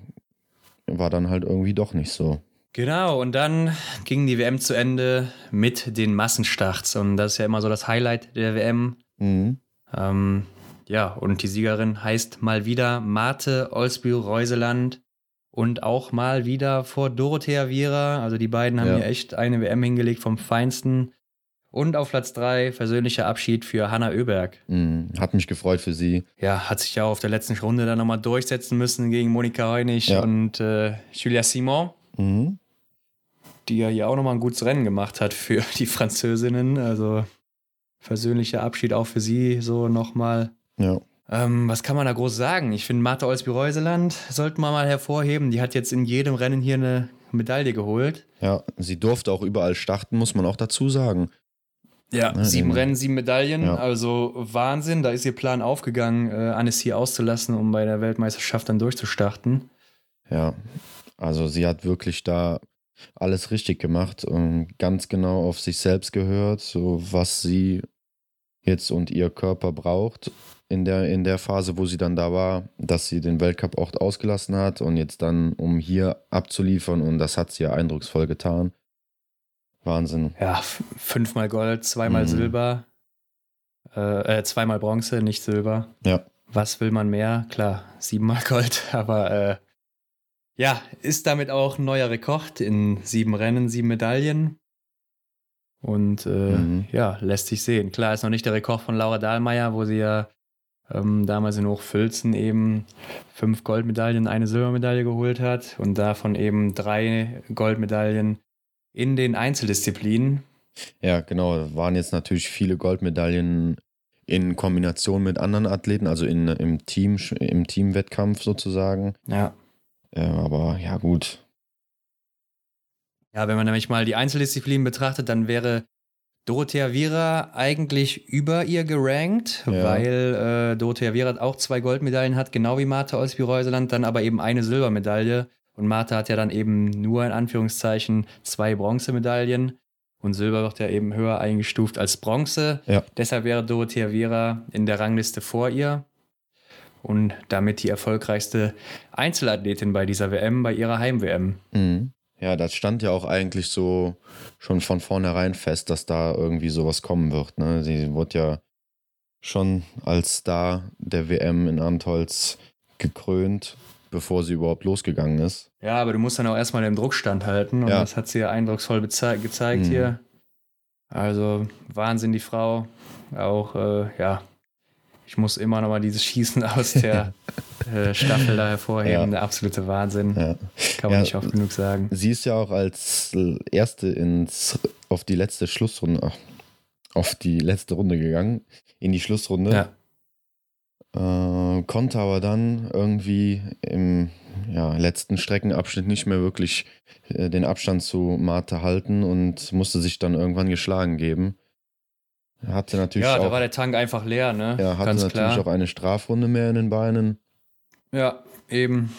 war dann halt irgendwie doch nicht so. Genau, und dann ging die WM zu Ende mit den Massenstarts. Und das ist ja immer so das Highlight der WM. Mhm. Ähm, ja, und die Siegerin heißt mal wieder Marte Olsbü-Reuseland und auch mal wieder vor Dorothea Viera. Also die beiden haben ja. hier echt eine WM hingelegt vom Feinsten. Und auf Platz 3 versöhnlicher Abschied für Hanna Oeberg. Mhm, hat mich gefreut für sie. Ja, hat sich ja auf der letzten Runde dann nochmal durchsetzen müssen gegen Monika Heunig ja. und äh, Julia Simon. Mhm. Die ja hier auch nochmal ein gutes Rennen gemacht hat für die Französinnen. Also persönlicher Abschied auch für sie so nochmal. Ja. Ähm, was kann man da groß sagen? Ich finde, Martha Olsby-Reuseland sollten wir mal hervorheben. Die hat jetzt in jedem Rennen hier eine Medaille geholt. Ja, sie durfte auch überall starten, muss man auch dazu sagen. Ja, ja sieben Rennen, sieben Medaillen. Ja. Also Wahnsinn. Da ist ihr Plan aufgegangen, äh, hier auszulassen, um bei der Weltmeisterschaft dann durchzustarten. Ja, also sie hat wirklich da alles richtig gemacht und ganz genau auf sich selbst gehört, so was sie jetzt und ihr Körper braucht in der, in der Phase, wo sie dann da war, dass sie den Weltcup auch ausgelassen hat und jetzt dann, um hier abzuliefern und das hat sie ja eindrucksvoll getan. Wahnsinn. Ja, fünfmal Gold, zweimal mhm. Silber, äh, äh, zweimal Bronze, nicht Silber. Ja. Was will man mehr? Klar, siebenmal Gold, aber äh, ja, ist damit auch ein neuer Rekord in sieben Rennen, sieben Medaillen. Und äh, mhm. ja, lässt sich sehen. Klar, ist noch nicht der Rekord von Laura Dahlmeier, wo sie ja ähm, damals in Hochfilzen eben fünf Goldmedaillen, eine Silbermedaille geholt hat und davon eben drei Goldmedaillen in den Einzeldisziplinen. Ja, genau. Waren jetzt natürlich viele Goldmedaillen in Kombination mit anderen Athleten, also in, im Team, im Teamwettkampf sozusagen. Ja. Äh, aber ja, gut. Ja, wenn man nämlich mal die Einzeldisziplinen betrachtet, dann wäre Dorothea Viera eigentlich über ihr gerankt, ja. weil äh, Dorothea Viera auch zwei Goldmedaillen hat, genau wie Martha Olsby-Reuseland, dann aber eben eine Silbermedaille. Und Martha hat ja dann eben nur in Anführungszeichen zwei Bronzemedaillen. Und Silber wird ja eben höher eingestuft als Bronze. Ja. Deshalb wäre Dorothea Viera in der Rangliste vor ihr. Und damit die erfolgreichste Einzelathletin bei dieser WM, bei ihrer Heim-WM. Mhm. Ja, das stand ja auch eigentlich so schon von vornherein fest, dass da irgendwie sowas kommen wird. Ne? Sie wurde ja schon als Star der WM in Antolz gekrönt, bevor sie überhaupt losgegangen ist. Ja, aber du musst dann auch erstmal den Druck standhalten und ja. das hat sie ja eindrucksvoll gezeigt mhm. hier. Also Wahnsinn, die Frau. Auch, äh, ja, ich muss immer noch mal dieses Schießen aus der äh, Staffel da hervorheben. Der absolute Wahnsinn. Kann man nicht oft genug sagen. Sie ist ja auch als Erste ins, auf die letzte Schlussrunde, auf die letzte Runde gegangen, in die Schlussrunde. Ja. Äh, konnte aber dann irgendwie im ja, letzten Streckenabschnitt nicht mehr wirklich äh, den Abstand zu Marte halten und musste sich dann irgendwann geschlagen geben. Hatte natürlich ja, auch, da war der Tank einfach leer, ne? Ja, hatte Ganz natürlich klar. auch eine Strafrunde mehr in den Beinen. Ja, eben.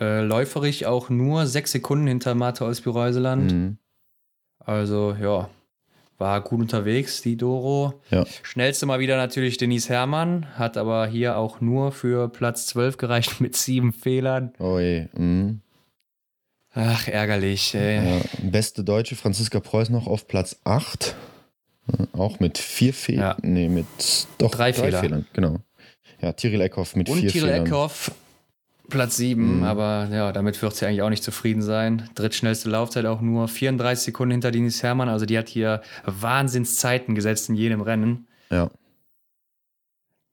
Äh, läuferig auch nur sechs Sekunden hinter Martha Olsby-Reuseland. Mhm. Also, ja, war gut unterwegs, die Doro. Ja. Schnellste mal wieder natürlich Denise Herrmann, hat aber hier auch nur für Platz 12 gereicht mit sieben Fehlern. Oh je. Mhm. Ach, ärgerlich. Ey. Ja. Beste Deutsche, Franziska Preuß noch auf Platz 8. Auch mit vier Fehlern. Ja. Nee, mit doch drei, drei Fehler. Fehlern. Genau. Ja, Tyrell Eckhoff mit Und vier Tyrell Fehlern. Eckhoff Platz 7, mhm. aber ja, damit wird sie eigentlich auch nicht zufrieden sein. Drittschnellste Laufzeit auch nur 34 Sekunden hinter Denise Herrmann. Also die hat hier Wahnsinnszeiten gesetzt in jedem Rennen. Ja.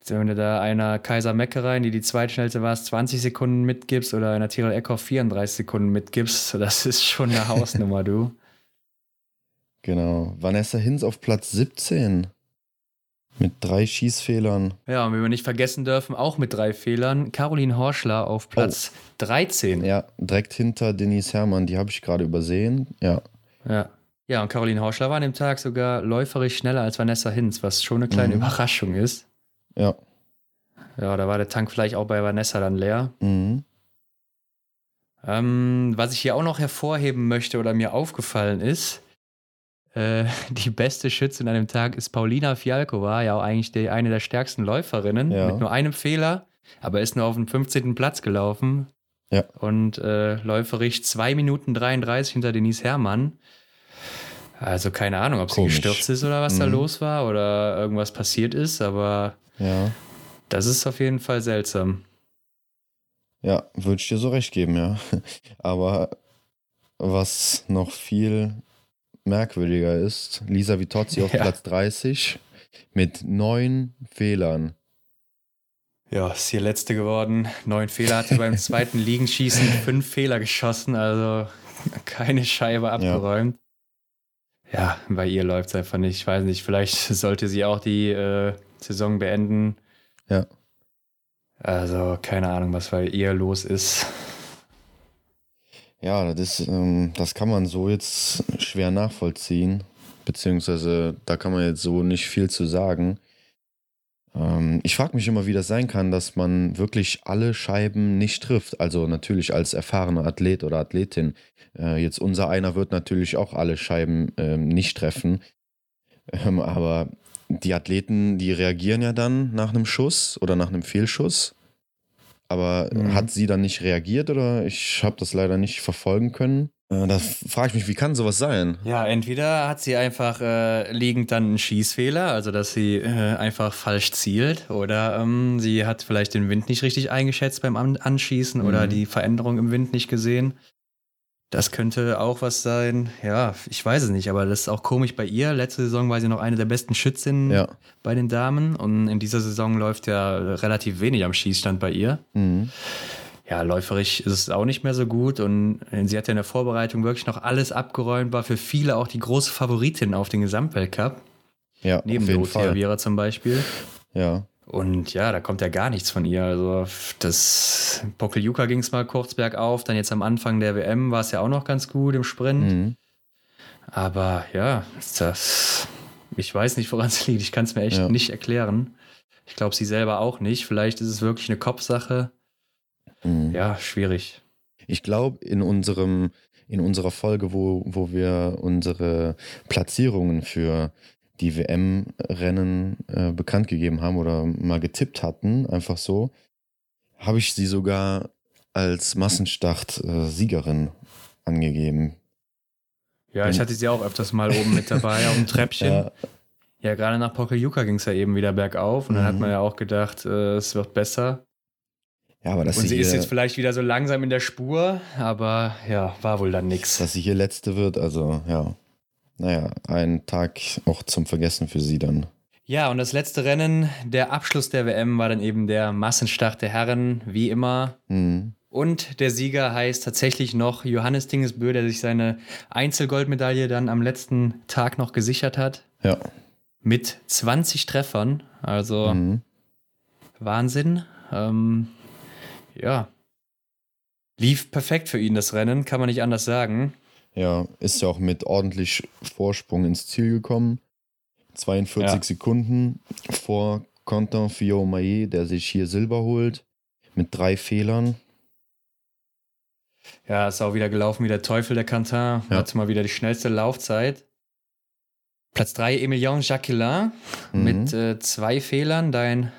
Wenn du da einer Kaiser Meckerein, die die zweitschnellste war, 20 Sekunden mitgibst oder einer Tyrell Eckhoff 34 Sekunden mitgibst, das ist schon eine Hausnummer, du. Genau. Vanessa Hinz auf Platz 17. Mit drei Schießfehlern. Ja, und wie wir nicht vergessen dürfen, auch mit drei Fehlern, Caroline Horschler auf Platz oh. 13. Ja, direkt hinter Denise Herrmann, die habe ich gerade übersehen. Ja. Ja. Ja, und Caroline Horschler war an dem Tag sogar läuferisch schneller als Vanessa Hinz, was schon eine kleine mhm. Überraschung ist. Ja. Ja, da war der Tank vielleicht auch bei Vanessa dann leer. Mhm. Ähm, was ich hier auch noch hervorheben möchte oder mir aufgefallen ist, äh, die beste Schützin an dem Tag ist Paulina Fialkova, ja auch eigentlich die, eine der stärksten Läuferinnen, ja. mit nur einem Fehler, aber ist nur auf dem 15. Platz gelaufen. Ja. Und äh, läuferisch 2 Minuten 33 hinter Denise Herrmann. Also keine Ahnung, ob Komisch. sie gestürzt ist oder was mhm. da los war oder irgendwas passiert ist, aber ja. das ist auf jeden Fall seltsam. Ja, würde ich dir so recht geben, ja. Aber was noch viel merkwürdiger ist, Lisa Vitozzi auf ja. Platz 30 mit neun Fehlern. Ja, ist hier letzte geworden. Neun Fehler hatte beim zweiten Liegenschießen fünf Fehler geschossen, also keine Scheibe abgeräumt. Ja, ja bei ihr läuft es einfach nicht. Ich weiß nicht, vielleicht sollte sie auch die äh, Saison beenden. Ja. Also keine Ahnung, was bei ihr los ist. Ja, das, ist, ähm, das kann man so jetzt schwer nachvollziehen, beziehungsweise da kann man jetzt so nicht viel zu sagen. Ähm, ich frage mich immer, wie das sein kann, dass man wirklich alle Scheiben nicht trifft. Also natürlich als erfahrener Athlet oder Athletin. Äh, jetzt unser einer wird natürlich auch alle Scheiben ähm, nicht treffen. Ähm, aber die Athleten, die reagieren ja dann nach einem Schuss oder nach einem Fehlschuss. Aber mhm. hat sie dann nicht reagiert oder ich habe das leider nicht verfolgen können? Äh, da frage ich mich, wie kann sowas sein? Ja, entweder hat sie einfach äh, liegend dann einen Schießfehler, also dass sie äh, einfach falsch zielt, oder ähm, sie hat vielleicht den Wind nicht richtig eingeschätzt beim An Anschießen mhm. oder die Veränderung im Wind nicht gesehen. Das könnte auch was sein. Ja, ich weiß es nicht, aber das ist auch komisch bei ihr. Letzte Saison war sie noch eine der besten Schützinnen ja. bei den Damen und in dieser Saison läuft ja relativ wenig am Schießstand bei ihr. Mhm. Ja, läuferisch ist es auch nicht mehr so gut und sie hat ja in der Vorbereitung wirklich noch alles abgeräumt, war für viele auch die große Favoritin auf den Gesamtweltcup. Ja, neben Dorothea Viera zum Beispiel. Ja. Und ja, da kommt ja gar nichts von ihr. Also das Pokeljuka ging es mal kurz bergauf, dann jetzt am Anfang der WM war es ja auch noch ganz gut im Sprint. Mhm. Aber ja, das, ich weiß nicht, woran es liegt. Ich kann es mir echt ja. nicht erklären. Ich glaube, sie selber auch nicht. Vielleicht ist es wirklich eine Kopfsache. Mhm. Ja, schwierig. Ich glaube, in unserem, in unserer Folge, wo, wo wir unsere Platzierungen für die WM-Rennen äh, bekannt gegeben haben oder mal getippt hatten, einfach so, habe ich sie sogar als Massenstart-Siegerin angegeben. Ja, ich hatte sie auch öfters mal oben mit dabei auf dem Treppchen. Ja, ja gerade nach Pokeljuka ging es ja eben wieder bergauf und dann mhm. hat man ja auch gedacht, äh, es wird besser. Ja, aber das und sie ist jetzt vielleicht wieder so langsam in der Spur, aber ja, war wohl dann nichts. Dass sie hier letzte wird, also ja naja, ein Tag auch zum Vergessen für sie dann. Ja, und das letzte Rennen, der Abschluss der WM, war dann eben der Massenstart der Herren, wie immer. Mhm. Und der Sieger heißt tatsächlich noch Johannes Dingesbö, der sich seine Einzelgoldmedaille dann am letzten Tag noch gesichert hat. Ja. Mit 20 Treffern. Also mhm. Wahnsinn. Ähm, ja. Lief perfekt für ihn das Rennen, kann man nicht anders sagen. Ja, ist ja auch mit ordentlich Vorsprung ins Ziel gekommen. 42 ja. Sekunden vor Quentin Fillon-Maillet, der sich hier Silber holt, mit drei Fehlern. Ja, ist auch wieder gelaufen wie der Teufel der Quentin. Ja. Hat mal wieder die schnellste Laufzeit. Platz 3 Emilien Jacquelin mhm. mit äh, zwei Fehlern. Dein,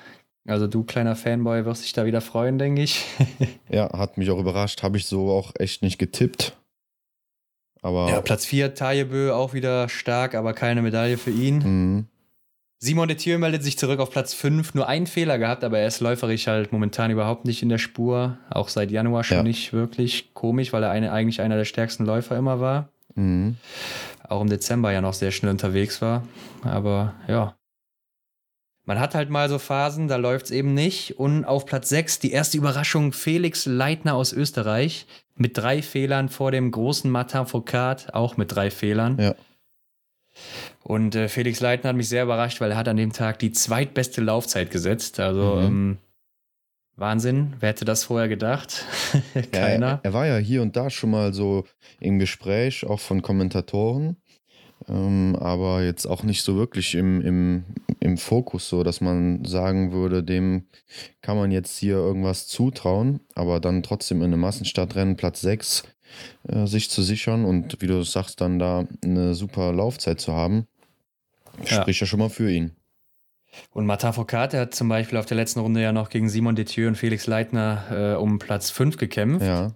also du kleiner Fanboy wirst dich da wieder freuen, denke ich. ja, hat mich auch überrascht. Habe ich so auch echt nicht getippt. Aber ja, Platz 4, Tajebö auch wieder stark, aber keine Medaille für ihn. Mhm. Simon de Thieu meldet sich zurück auf Platz 5. Nur einen Fehler gehabt, aber er ist läuferisch halt momentan überhaupt nicht in der Spur. Auch seit Januar schon ja. nicht wirklich komisch, weil er eine, eigentlich einer der stärksten Läufer immer war. Mhm. Auch im Dezember ja noch sehr schnell unterwegs war. Aber ja, man hat halt mal so Phasen, da läuft es eben nicht. Und auf Platz 6 die erste Überraschung, Felix Leitner aus Österreich mit drei Fehlern vor dem großen Martin Foucault, auch mit drei Fehlern. Ja. Und äh, Felix Leitner hat mich sehr überrascht, weil er hat an dem Tag die zweitbeste Laufzeit gesetzt. Also mhm. ähm, Wahnsinn, wer hätte das vorher gedacht? Keiner. Ja, er, er, war ja hier und da schon mal so im Gespräch, auch von Kommentatoren ähm, aber jetzt auch nicht so wirklich im, im, im Fokus, so dass man sagen würde, dem kann man jetzt hier irgendwas zutrauen, aber dann trotzdem in einem Massenstartrennen Platz 6 äh, sich zu sichern und wie du sagst, dann da eine super Laufzeit zu haben, ja. spricht ja schon mal für ihn. Und Martin Foucault, der hat zum Beispiel auf der letzten Runde ja noch gegen Simon Detieu und Felix Leitner äh, um Platz 5 gekämpft. Ja.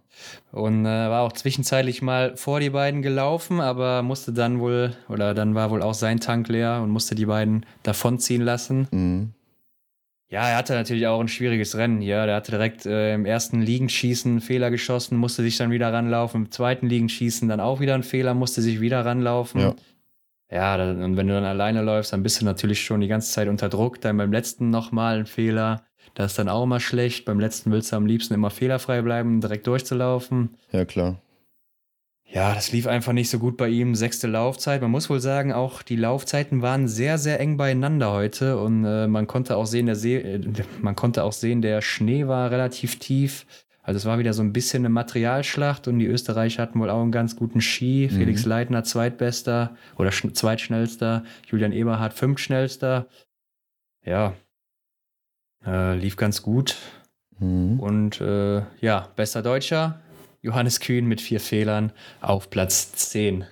Und äh, war auch zwischenzeitlich mal vor die beiden gelaufen, aber musste dann wohl, oder dann war wohl auch sein Tank leer und musste die beiden davonziehen lassen. Mhm. Ja, er hatte natürlich auch ein schwieriges Rennen hier. Der hatte direkt äh, im ersten Liegenschießen einen Fehler geschossen, musste sich dann wieder ranlaufen. Im zweiten Liegenschießen dann auch wieder einen Fehler, musste sich wieder ranlaufen. Ja. Ja, und wenn du dann alleine läufst, dann bist du natürlich schon die ganze Zeit unter Druck. Dann beim letzten nochmal ein Fehler. Das ist dann auch immer schlecht. Beim letzten willst du am liebsten immer fehlerfrei bleiben, direkt durchzulaufen. Ja, klar. Ja, das lief einfach nicht so gut bei ihm. Sechste Laufzeit. Man muss wohl sagen, auch die Laufzeiten waren sehr, sehr eng beieinander heute. Und äh, man konnte auch sehen, der See, äh, man konnte auch sehen, der Schnee war relativ tief. Also es war wieder so ein bisschen eine Materialschlacht und die Österreicher hatten wohl auch einen ganz guten Ski. Mhm. Felix Leitner zweitbester oder zweitschnellster, Julian Eberhardt fünftschnellster. Ja, äh, lief ganz gut. Mhm. Und äh, ja, bester Deutscher, Johannes Kühn mit vier Fehlern auf Platz 10.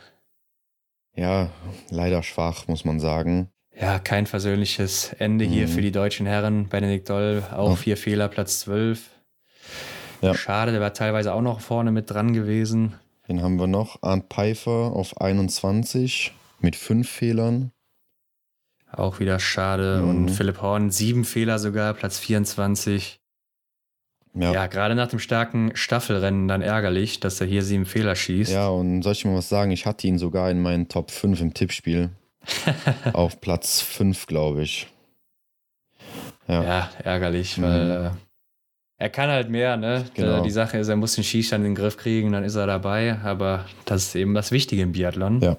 Ja, leider schwach, muss man sagen. Ja, kein versöhnliches Ende mhm. hier für die deutschen Herren. Benedikt Doll auch vier Fehler, Platz 12. Ja. Schade, der war teilweise auch noch vorne mit dran gewesen. Den haben wir noch. Arndt Pfeiffer auf 21 mit fünf Fehlern. Auch wieder schade. Mhm. Und Philipp Horn, sieben Fehler sogar, Platz 24. Ja, ja gerade nach dem starken Staffelrennen dann ärgerlich, dass er hier sieben Fehler schießt. Ja, und soll ich mal was sagen? Ich hatte ihn sogar in meinen Top 5 im Tippspiel. Auf Platz 5, glaube ich. Ja. ja, ärgerlich, mhm. weil äh, er kann halt mehr, ne? Genau. Die Sache ist, er muss den Skistand in den Griff kriegen, dann ist er dabei, aber das ist eben das Wichtige im Biathlon. Ja.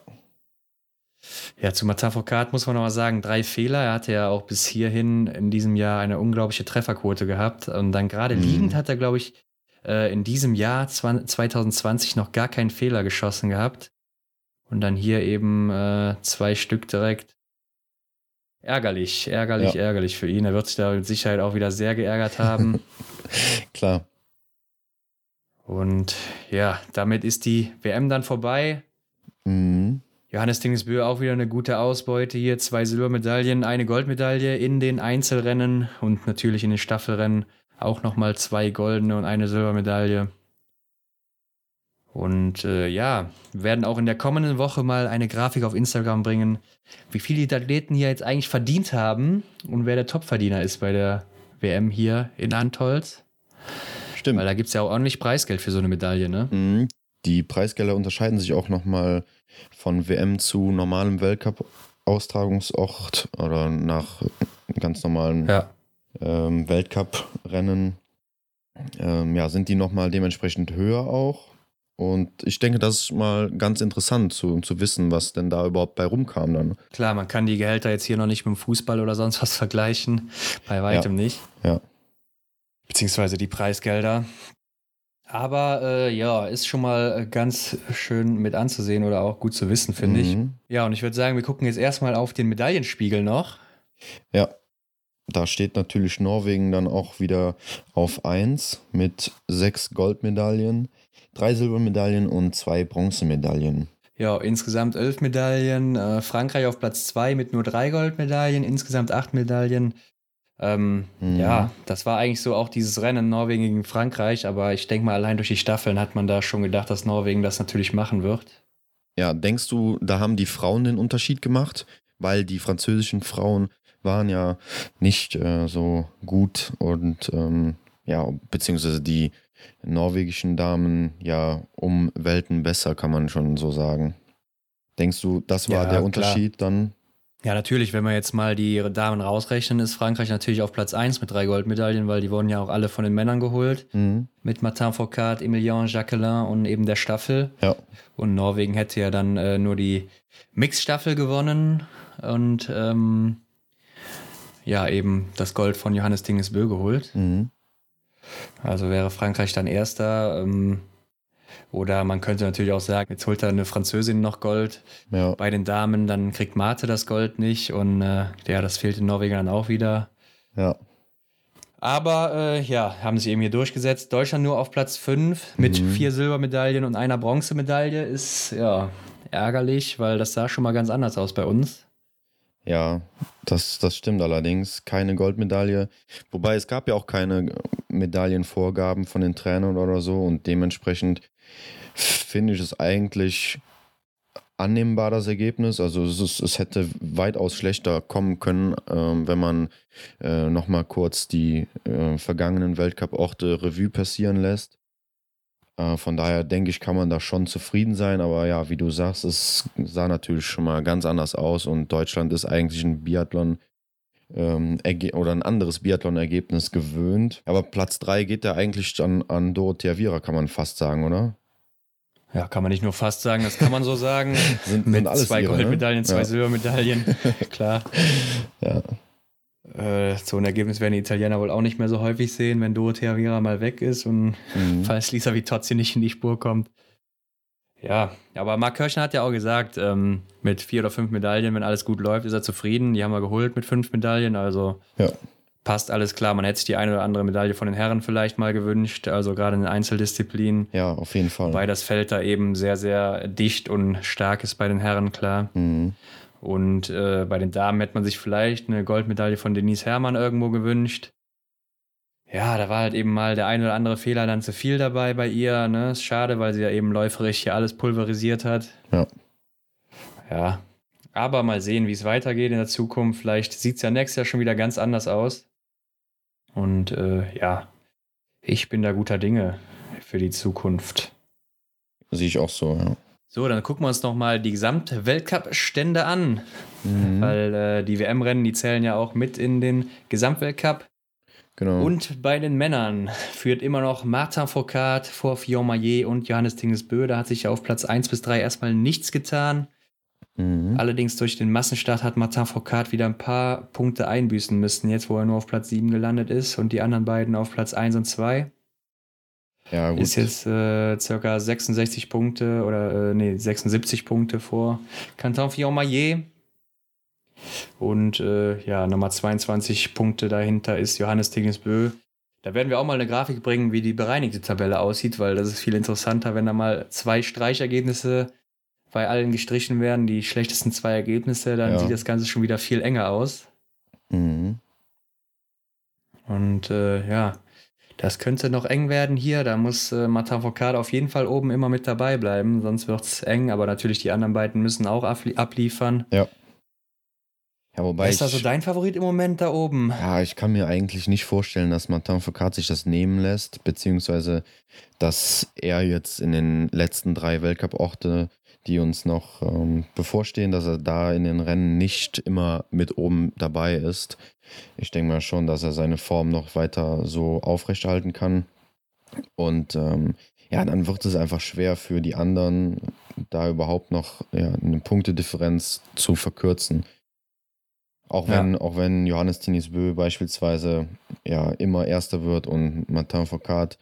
Ja, zu Matafokat muss man noch mal sagen, drei Fehler. Er hatte ja auch bis hierhin in diesem Jahr eine unglaubliche Trefferquote gehabt. Und dann gerade mhm. liegend hat er, glaube ich, äh, in diesem Jahr 2020 noch gar keinen Fehler geschossen gehabt. Und dann hier eben äh, zwei Stück direkt. Ärgerlich, ärgerlich, ja. ärgerlich für ihn. Er wird sich da mit Sicherheit auch wieder sehr geärgert haben. Klar. Und ja, damit ist die WM dann vorbei. Mhm. Johannes Dingesbö auch wieder eine gute Ausbeute hier. Zwei Silbermedaillen, eine Goldmedaille in den Einzelrennen und natürlich in den Staffelrennen auch nochmal zwei goldene und eine Silbermedaille. Und äh, ja, werden auch in der kommenden Woche mal eine Grafik auf Instagram bringen, wie viele die Athleten hier jetzt eigentlich verdient haben und wer der Topverdiener ist bei der WM hier in Antolz. Stimmt. Weil da gibt es ja auch ordentlich Preisgeld für so eine Medaille, ne? Mhm. Die Preisgelder unterscheiden sich auch nochmal von WM zu normalem Weltcup-Austragungsort oder nach ganz normalen ja. ähm, Weltcup-Rennen. Ähm, ja, sind die nochmal dementsprechend höher auch. Und ich denke, das ist mal ganz interessant zu, zu wissen, was denn da überhaupt bei rumkam dann. Klar, man kann die Gehälter jetzt hier noch nicht mit dem Fußball oder sonst was vergleichen. Bei weitem ja. nicht. Ja. Beziehungsweise die Preisgelder. Aber äh, ja, ist schon mal ganz schön mit anzusehen oder auch gut zu wissen, finde mhm. ich. Ja, und ich würde sagen, wir gucken jetzt erstmal auf den Medaillenspiegel noch. Ja, da steht natürlich Norwegen dann auch wieder auf 1 mit sechs Goldmedaillen, drei Silbermedaillen und zwei Bronzemedaillen. Ja, insgesamt elf Medaillen. Äh, Frankreich auf Platz 2 mit nur drei Goldmedaillen, insgesamt acht Medaillen. Ähm, mhm. Ja, das war eigentlich so auch dieses Rennen Norwegen gegen Frankreich, aber ich denke mal, allein durch die Staffeln hat man da schon gedacht, dass Norwegen das natürlich machen wird. Ja, denkst du, da haben die Frauen den Unterschied gemacht? Weil die französischen Frauen waren ja nicht äh, so gut und ähm, ja, beziehungsweise die norwegischen Damen ja um Welten besser, kann man schon so sagen. Denkst du, das war ja, der Unterschied klar. dann? Ja, natürlich, wenn wir jetzt mal die Damen rausrechnen, ist Frankreich natürlich auf Platz 1 mit drei Goldmedaillen, weil die wurden ja auch alle von den Männern geholt. Mhm. Mit Martin Foucault, Emilien Jacquelin und eben der Staffel. Ja. Und Norwegen hätte ja dann äh, nur die Mixstaffel gewonnen und ähm, ja, eben das Gold von Johannes Dingesbö geholt. Mhm. Also wäre Frankreich dann Erster. Ähm, oder man könnte natürlich auch sagen, jetzt holt er eine Französin noch Gold ja. bei den Damen, dann kriegt Mate das Gold nicht und äh, ja, das fehlt den Norwegern dann auch wieder. Ja. Aber äh, ja, haben sich eben hier durchgesetzt. Deutschland nur auf Platz 5 mit mhm. vier Silbermedaillen und einer Bronzemedaille ist ja ärgerlich, weil das sah schon mal ganz anders aus bei uns. Ja, das, das stimmt allerdings. Keine Goldmedaille. Wobei es gab ja auch keine Medaillenvorgaben von den Trainern oder so und dementsprechend finde ich es eigentlich annehmbar, das Ergebnis. Also es, ist, es hätte weitaus schlechter kommen können, ähm, wenn man äh, nochmal kurz die äh, vergangenen Weltcup-Orte Revue passieren lässt. Äh, von daher denke ich, kann man da schon zufrieden sein. Aber ja, wie du sagst, es sah natürlich schon mal ganz anders aus und Deutschland ist eigentlich ein Biathlon ähm, oder ein anderes Biathlon-Ergebnis gewöhnt. Aber Platz 3 geht ja eigentlich dann an Dorothea Viera, kann man fast sagen, oder? Ja, kann man nicht nur fast sagen, das kann man so sagen. sind, Mit sind alles zwei ihre, ne? Goldmedaillen, ne? zwei ja. Silbermedaillen, klar. Ja. Äh, so ein Ergebnis werden die Italiener wohl auch nicht mehr so häufig sehen, wenn Dorothea Viera mal weg ist und mhm. falls Lisa Vitozzi nicht in die Spur kommt. Ja, aber Marc Kirchner hat ja auch gesagt, ähm, mit vier oder fünf Medaillen, wenn alles gut läuft, ist er zufrieden. Die haben wir geholt mit fünf Medaillen, also ja. passt alles klar. Man hätte sich die eine oder andere Medaille von den Herren vielleicht mal gewünscht, also gerade in den Einzeldisziplinen. Ja, auf jeden Fall. Weil das Feld da eben sehr, sehr dicht und stark ist bei den Herren, klar. Mhm. Und äh, bei den Damen hätte man sich vielleicht eine Goldmedaille von Denise Herrmann irgendwo gewünscht ja, da war halt eben mal der ein oder andere Fehler dann zu viel dabei bei ihr. Ne? Ist schade, weil sie ja eben läuferisch hier alles pulverisiert hat. Ja. Ja. Aber mal sehen, wie es weitergeht in der Zukunft. Vielleicht sieht es ja nächstes Jahr schon wieder ganz anders aus. Und äh, ja, Ich bin da guter Dinge für die Zukunft. Sehe ich auch so, ja. So, dann gucken wir uns nochmal die gesamte Weltcup-Stände an. Mhm. Weil äh, die WM-Rennen, die zählen ja auch mit in den Gesamtweltcup. Genau. Und bei den Männern führt immer noch Martin Foucault vor Fion Maillet und Johannes Tingesbö. Da hat sich auf Platz 1 bis 3 erstmal nichts getan. Mhm. Allerdings durch den Massenstart hat Martin Foucault wieder ein paar Punkte einbüßen müssen, jetzt wo er nur auf Platz 7 gelandet ist und die anderen beiden auf Platz 1 und 2. Ja, gut. Ist jetzt äh, circa 66 Punkte oder äh, nee, 76 Punkte vor Canton Fillon-Maillet. Und äh, ja, Nummer 22 Punkte dahinter ist Johannes Tignesbö. Da werden wir auch mal eine Grafik bringen, wie die bereinigte Tabelle aussieht, weil das ist viel interessanter, wenn da mal zwei Streichergebnisse bei allen gestrichen werden, die schlechtesten zwei Ergebnisse, dann ja. sieht das Ganze schon wieder viel enger aus. Mhm. Und äh, ja, das könnte noch eng werden hier. Da muss äh, Martin Foucault auf jeden Fall oben immer mit dabei bleiben, sonst wird es eng. Aber natürlich die anderen beiden müssen auch abliefern. Ja. Ja, wobei ist das so dein Favorit im Moment da oben? Ja, ich kann mir eigentlich nicht vorstellen, dass Martin Foucault sich das nehmen lässt, beziehungsweise dass er jetzt in den letzten drei Weltcup-Orte, die uns noch ähm, bevorstehen, dass er da in den Rennen nicht immer mit oben dabei ist ich denke mal schon, dass er seine Form noch weiter so aufrechterhalten kann. Und ähm, ja, dann wird es einfach schwer für die anderen, da überhaupt noch ja, eine Punktedifferenz zu verkürzen. Auch wenn, ja. auch wenn Johannes Tinisbö beispielsweise ja immer Erster wird und Martin Foucault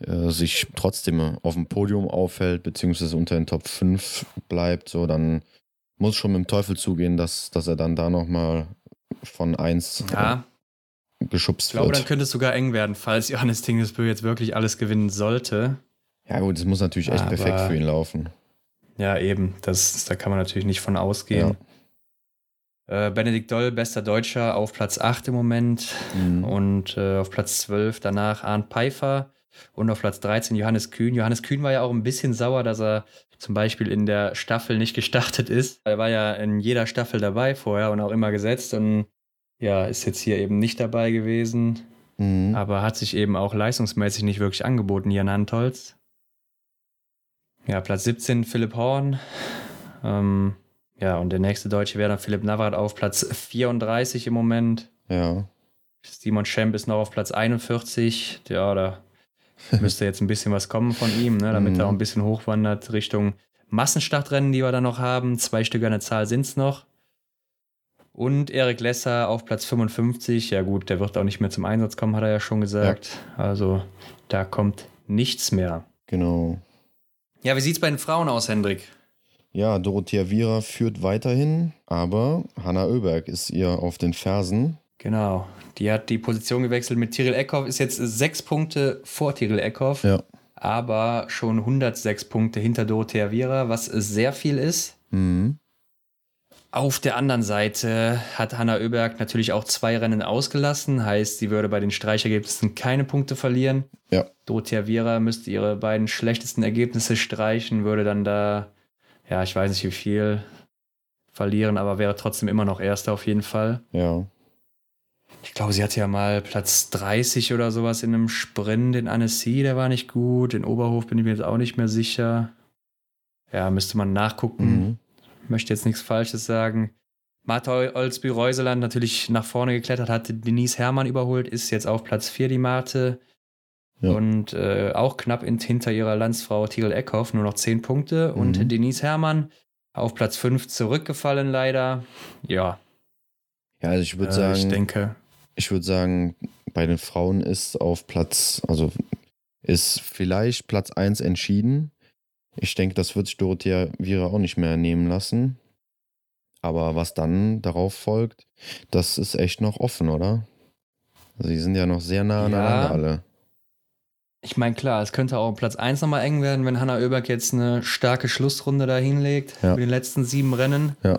äh, sich trotzdem auf dem Podium aufhält, beziehungsweise unter den Top 5 bleibt, so dann muss schon mit dem Teufel zugehen, dass, dass er dann da nochmal von 1 ja. geschubst wird. Ich glaube, dann könnte es sogar eng werden, falls Johannes Tingesbö jetzt wirklich alles gewinnen sollte. Ja, gut, es muss natürlich echt Aber, perfekt für ihn laufen. Ja, eben. Das, da kann man natürlich nicht von ausgehen. Ja. Äh, Benedikt Doll, bester Deutscher, auf Platz 8 im Moment. Mhm. Und äh, auf Platz 12 danach Arndt Pfeiffer. Und auf Platz 13 Johannes Kühn. Johannes Kühn war ja auch ein bisschen sauer, dass er zum Beispiel in der Staffel nicht gestartet ist. Er war ja in jeder Staffel dabei vorher und auch immer gesetzt und ja, ist jetzt hier eben nicht dabei gewesen. Mhm. Aber hat sich eben auch leistungsmäßig nicht wirklich angeboten hier in Antolz. Ja, Platz 17 Philipp Horn. Ähm, ja, und der nächste Deutsche wäre dann Philipp Navrat auf Platz 34 im Moment. Ja. Simon Schemp ist noch auf Platz 41. Ja, da Müsste jetzt ein bisschen was kommen von ihm, ne, damit mhm. er auch ein bisschen hochwandert Richtung Massenstartrennen, die wir da noch haben. Zwei Stück an der Zahl sind es noch. Und Erik Lesser auf Platz 55. Ja, gut, der wird auch nicht mehr zum Einsatz kommen, hat er ja schon gesagt. Ja. Also da kommt nichts mehr. Genau. Ja, wie sieht es bei den Frauen aus, Hendrik? Ja, Dorothea Viera führt weiterhin, aber Hanna Oeberg ist ihr auf den Fersen. Genau. Die hat die Position gewechselt mit Tyrell Eckhoff, ist jetzt sechs Punkte vor Tyrell Eckhoff, ja. aber schon 106 Punkte hinter Dorothea Viera, was sehr viel ist. Mhm. Auf der anderen Seite hat Hanna Oeberg natürlich auch zwei Rennen ausgelassen, heißt, sie würde bei den Streichergebnissen keine Punkte verlieren. Ja. Dorothea Viera müsste ihre beiden schlechtesten Ergebnisse streichen, würde dann da, ja, ich weiß nicht wie viel verlieren, aber wäre trotzdem immer noch Erster auf jeden Fall. Ja. Ich glaube, sie hatte ja mal Platz 30 oder sowas in einem Sprint in Annecy, der war nicht gut. In Oberhof bin ich mir jetzt auch nicht mehr sicher. Ja, müsste man nachgucken. Mhm. Möchte jetzt nichts Falsches sagen. Martha Olsby-Reuseland natürlich nach vorne geklettert, hat Denise Herrmann überholt, ist jetzt auf Platz 4 die Marte. Ja. Und äh, auch knapp in, hinter ihrer Landsfrau Tirol Eckhoff, nur noch 10 Punkte. Mhm. Und Denise Herrmann auf Platz 5 zurückgefallen, leider. Ja. Ja, also ich würde äh, sagen. Ich denke ich würde sagen, bei den Frauen ist auf Platz, also ist vielleicht Platz 1 entschieden. Ich denke, das wird sich Dorothea Viera auch nicht mehr nehmen lassen. Aber was dann darauf folgt, das ist echt noch offen, oder? Also die sind ja noch sehr nah aneinander ja. alle. Ich meine, klar, es könnte auch Platz 1 nochmal eng werden, wenn Hanna Oeberg jetzt eine starke Schlussrunde da hinlegt ja. mit den letzten sieben Rennen. Ja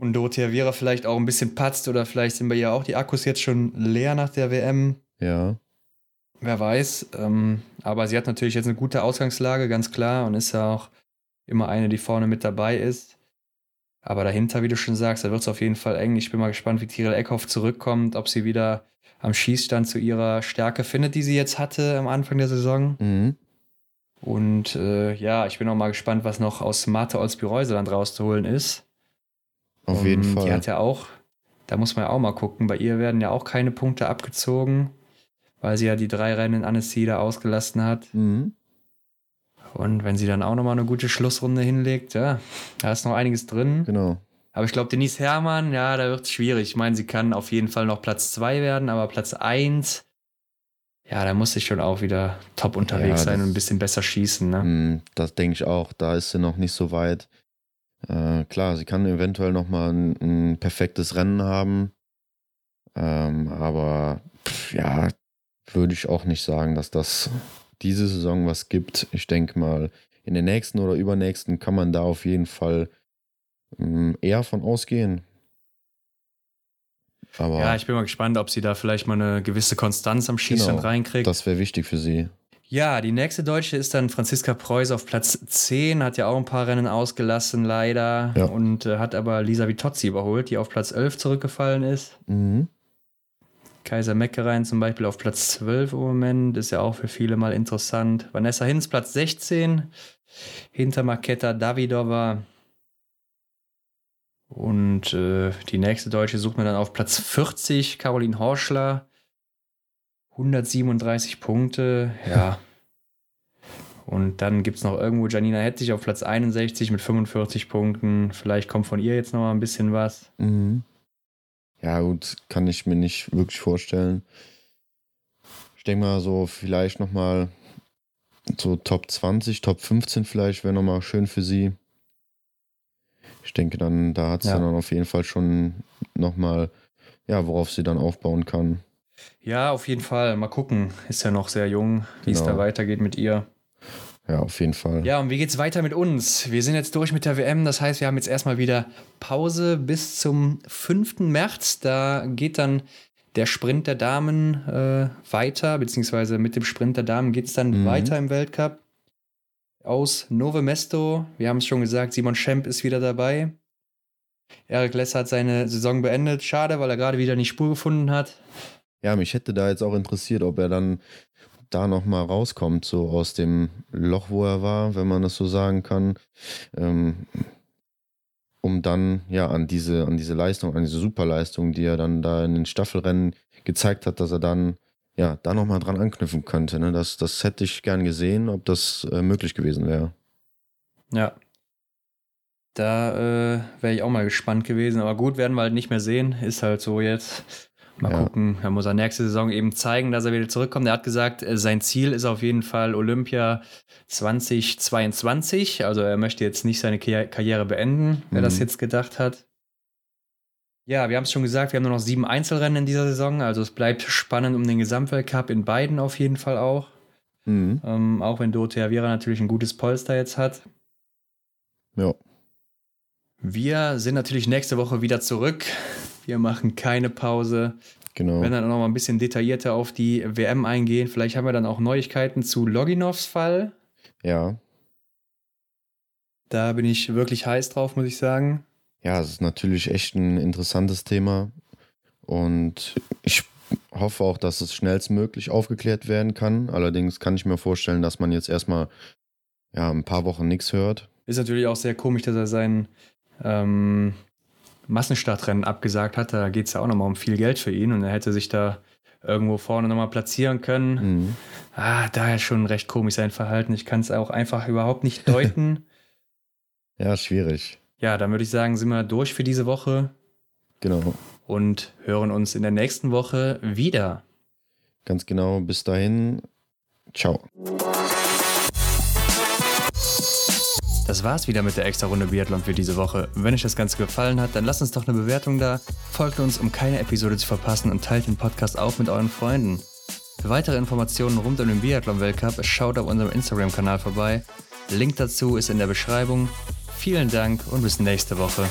und Dorothea Viera vielleicht auch ein bisschen patzt oder vielleicht sind bei ihr auch die Akkus jetzt schon leer nach der WM. Ja. Wer weiß. Ähm, aber sie hat natürlich jetzt eine gute Ausgangslage, ganz klar, und ist ja auch immer eine, die vorne mit dabei ist. Aber dahinter, wie du schon sagst, da wird es auf jeden Fall eng. Ich bin mal gespannt, wie Tirol Eckhoff zurückkommt, ob sie wieder am Schießstand zu ihrer Stärke findet, die sie jetzt hatte am Anfang der Saison. Mhm. Und äh, ja, ich bin auch mal gespannt, was noch aus Marte Olsby-Reuseland rauszuholen ist. Auf jeden Fall. Die hat ja auch, da muss man ja auch mal gucken, bei ihr werden ja auch keine Punkte abgezogen, weil sie ja die drei Rennen in Annecy da ausgelassen hat. Mhm. Und wenn sie dann auch nochmal eine gute Schlussrunde hinlegt, ja, da ist noch einiges drin. Genau. Aber ich glaube, Denise Herrmann, ja, da wird es schwierig. Ich meine, sie kann auf jeden Fall noch Platz 2 werden, aber Platz 1, ja, da muss sie schon auch wieder top unterwegs Ja, sein und ein bisschen besser schießen. Ne? Mm, Das denke ich auch. Da ist sie noch nicht so weit. Äh, klar, sie kann eventuell noch mal ein, ein perfektes Rennen haben. Ähm, aber pff, ja, würde ich auch nicht sagen, dass das diese Saison was gibt. Ich denke mal, in den nächsten oder übernächsten kann man da auf jeden Fall mm, eher von ausgehen. Aber Ja, ich bin mal gespannt, ob sie da vielleicht mal eine gewisse Konstanz am Schießstand Genau, reinkriegt. das wäre wichtig für sie. Ja, die nächste Deutsche ist dann Franziska Preuß auf Platz 10, hat ja auch ein paar Rennen ausgelassen, leider. Ja. Und äh, hat aber Lisa Vitozzi überholt, die auf Platz 11 zurückgefallen ist. Mhm. Kaiser Meckerein zum Beispiel auf Platz 12 im Moment, ist ja auch für viele mal interessant. Vanessa Hinz Platz 16, hinter Maketa Davidova. Und äh, die nächste Deutsche sucht man dann auf Platz 40, Caroline Horschler. 137 Punkte, ja. Und dann gibt es noch irgendwo Janina Hetzig auf Platz 61 mit 45 Punkten. Vielleicht kommt von ihr jetzt noch mal ein bisschen was. Mhm. Ja, gut, kann ich mir nicht wirklich vorstellen. Ich denke mal so, vielleicht nochmal so Top 20, Top 15 vielleicht wäre nochmal schön für sie. Ich denke dann, da hat sie Ja. dann auf jeden Fall schon nochmal, ja, worauf sie dann aufbauen kann. Ja, auf jeden Fall. Mal gucken. Ist ja noch sehr jung, wie es Genau. da weitergeht mit ihr. Ja, auf jeden Fall. Ja, und wie geht's weiter mit uns? Wir sind jetzt durch mit der WM. Das heißt, wir haben jetzt erstmal wieder Pause bis zum 5. März. Da geht dann der Sprint der Damen äh, weiter, beziehungsweise mit dem Sprint der Damen geht es dann Mhm. weiter im Weltcup. Aus Nove Mesto, wir haben es schon gesagt, Simon Schemp ist wieder dabei. Eric Lesser hat seine Saison beendet. Schade, weil er gerade wieder nicht Spur gefunden hat. Ja, mich hätte da jetzt auch interessiert, ob er dann da nochmal rauskommt, so aus dem Loch, wo er war, wenn man das so sagen kann. Ähm, um dann ja an diese, an diese Leistung, an diese Superleistung, die er dann da in den Staffelrennen gezeigt hat, dass er dann ja da nochmal dran anknüpfen könnte. Ne? Das, das hätte ich gern gesehen, ob das äh, möglich gewesen wäre. Ja. Da äh, wäre ich auch mal gespannt gewesen. Aber gut, werden wir halt nicht mehr sehen. Ist halt so jetzt. Mal Ja. gucken. Er muss er nächste Saison eben zeigen, dass er wieder zurückkommt. Er hat gesagt, äh, sein Ziel ist auf jeden Fall Olympia 2022. Also er möchte jetzt nicht seine Karri- Karriere beenden, wer Mhm. das jetzt gedacht hat. Ja, wir haben es schon gesagt, wir haben nur noch sieben Einzelrennen in dieser Saison. Also es bleibt spannend um den Gesamtweltcup in beiden auf jeden Fall auch. Mhm. Ähm, auch wenn Dorothea Viera natürlich ein gutes Polster jetzt hat. Ja. Wir sind natürlich nächste Woche wieder zurück. Wir machen keine Pause. Genau. Wir werden dann auch noch mal ein bisschen detaillierter auf die WM eingehen. Vielleicht haben wir dann auch Neuigkeiten zu Loginovs Fall. Ja. Da bin ich wirklich heiß drauf, muss ich sagen. Ja, es ist natürlich echt ein interessantes Thema. Und ich hoffe auch, dass es schnellstmöglich aufgeklärt werden kann. Allerdings kann ich mir vorstellen, dass man jetzt erstmal ja, ein paar Wochen nichts hört. Ist natürlich auch sehr komisch, dass er sein ähm, Massenstartrennen abgesagt hat. Da geht es ja auch nochmal um viel Geld für ihn und er hätte sich da irgendwo vorne nochmal platzieren können. Mhm. Ah, daher schon recht komisch sein Verhalten. Ich kann es auch einfach überhaupt nicht deuten. Ja, schwierig. ja, dann würde ich sagen, sind wir durch für diese Woche Genau. und hören uns in der nächsten Woche wieder. Ganz genau. Bis dahin. Ciao. Das war's wieder mit der extra Runde Biathlon für diese Woche. Wenn euch das Ganze gefallen hat, dann lasst uns doch eine Bewertung da, folgt uns, um keine Episode zu verpassen und teilt den Podcast auch mit euren Freunden. Für weitere Informationen rund um den Biathlon-Weltcup schaut auf unserem Instagram-Kanal vorbei. Link dazu ist in der Beschreibung. Vielen Dank und bis nächste Woche.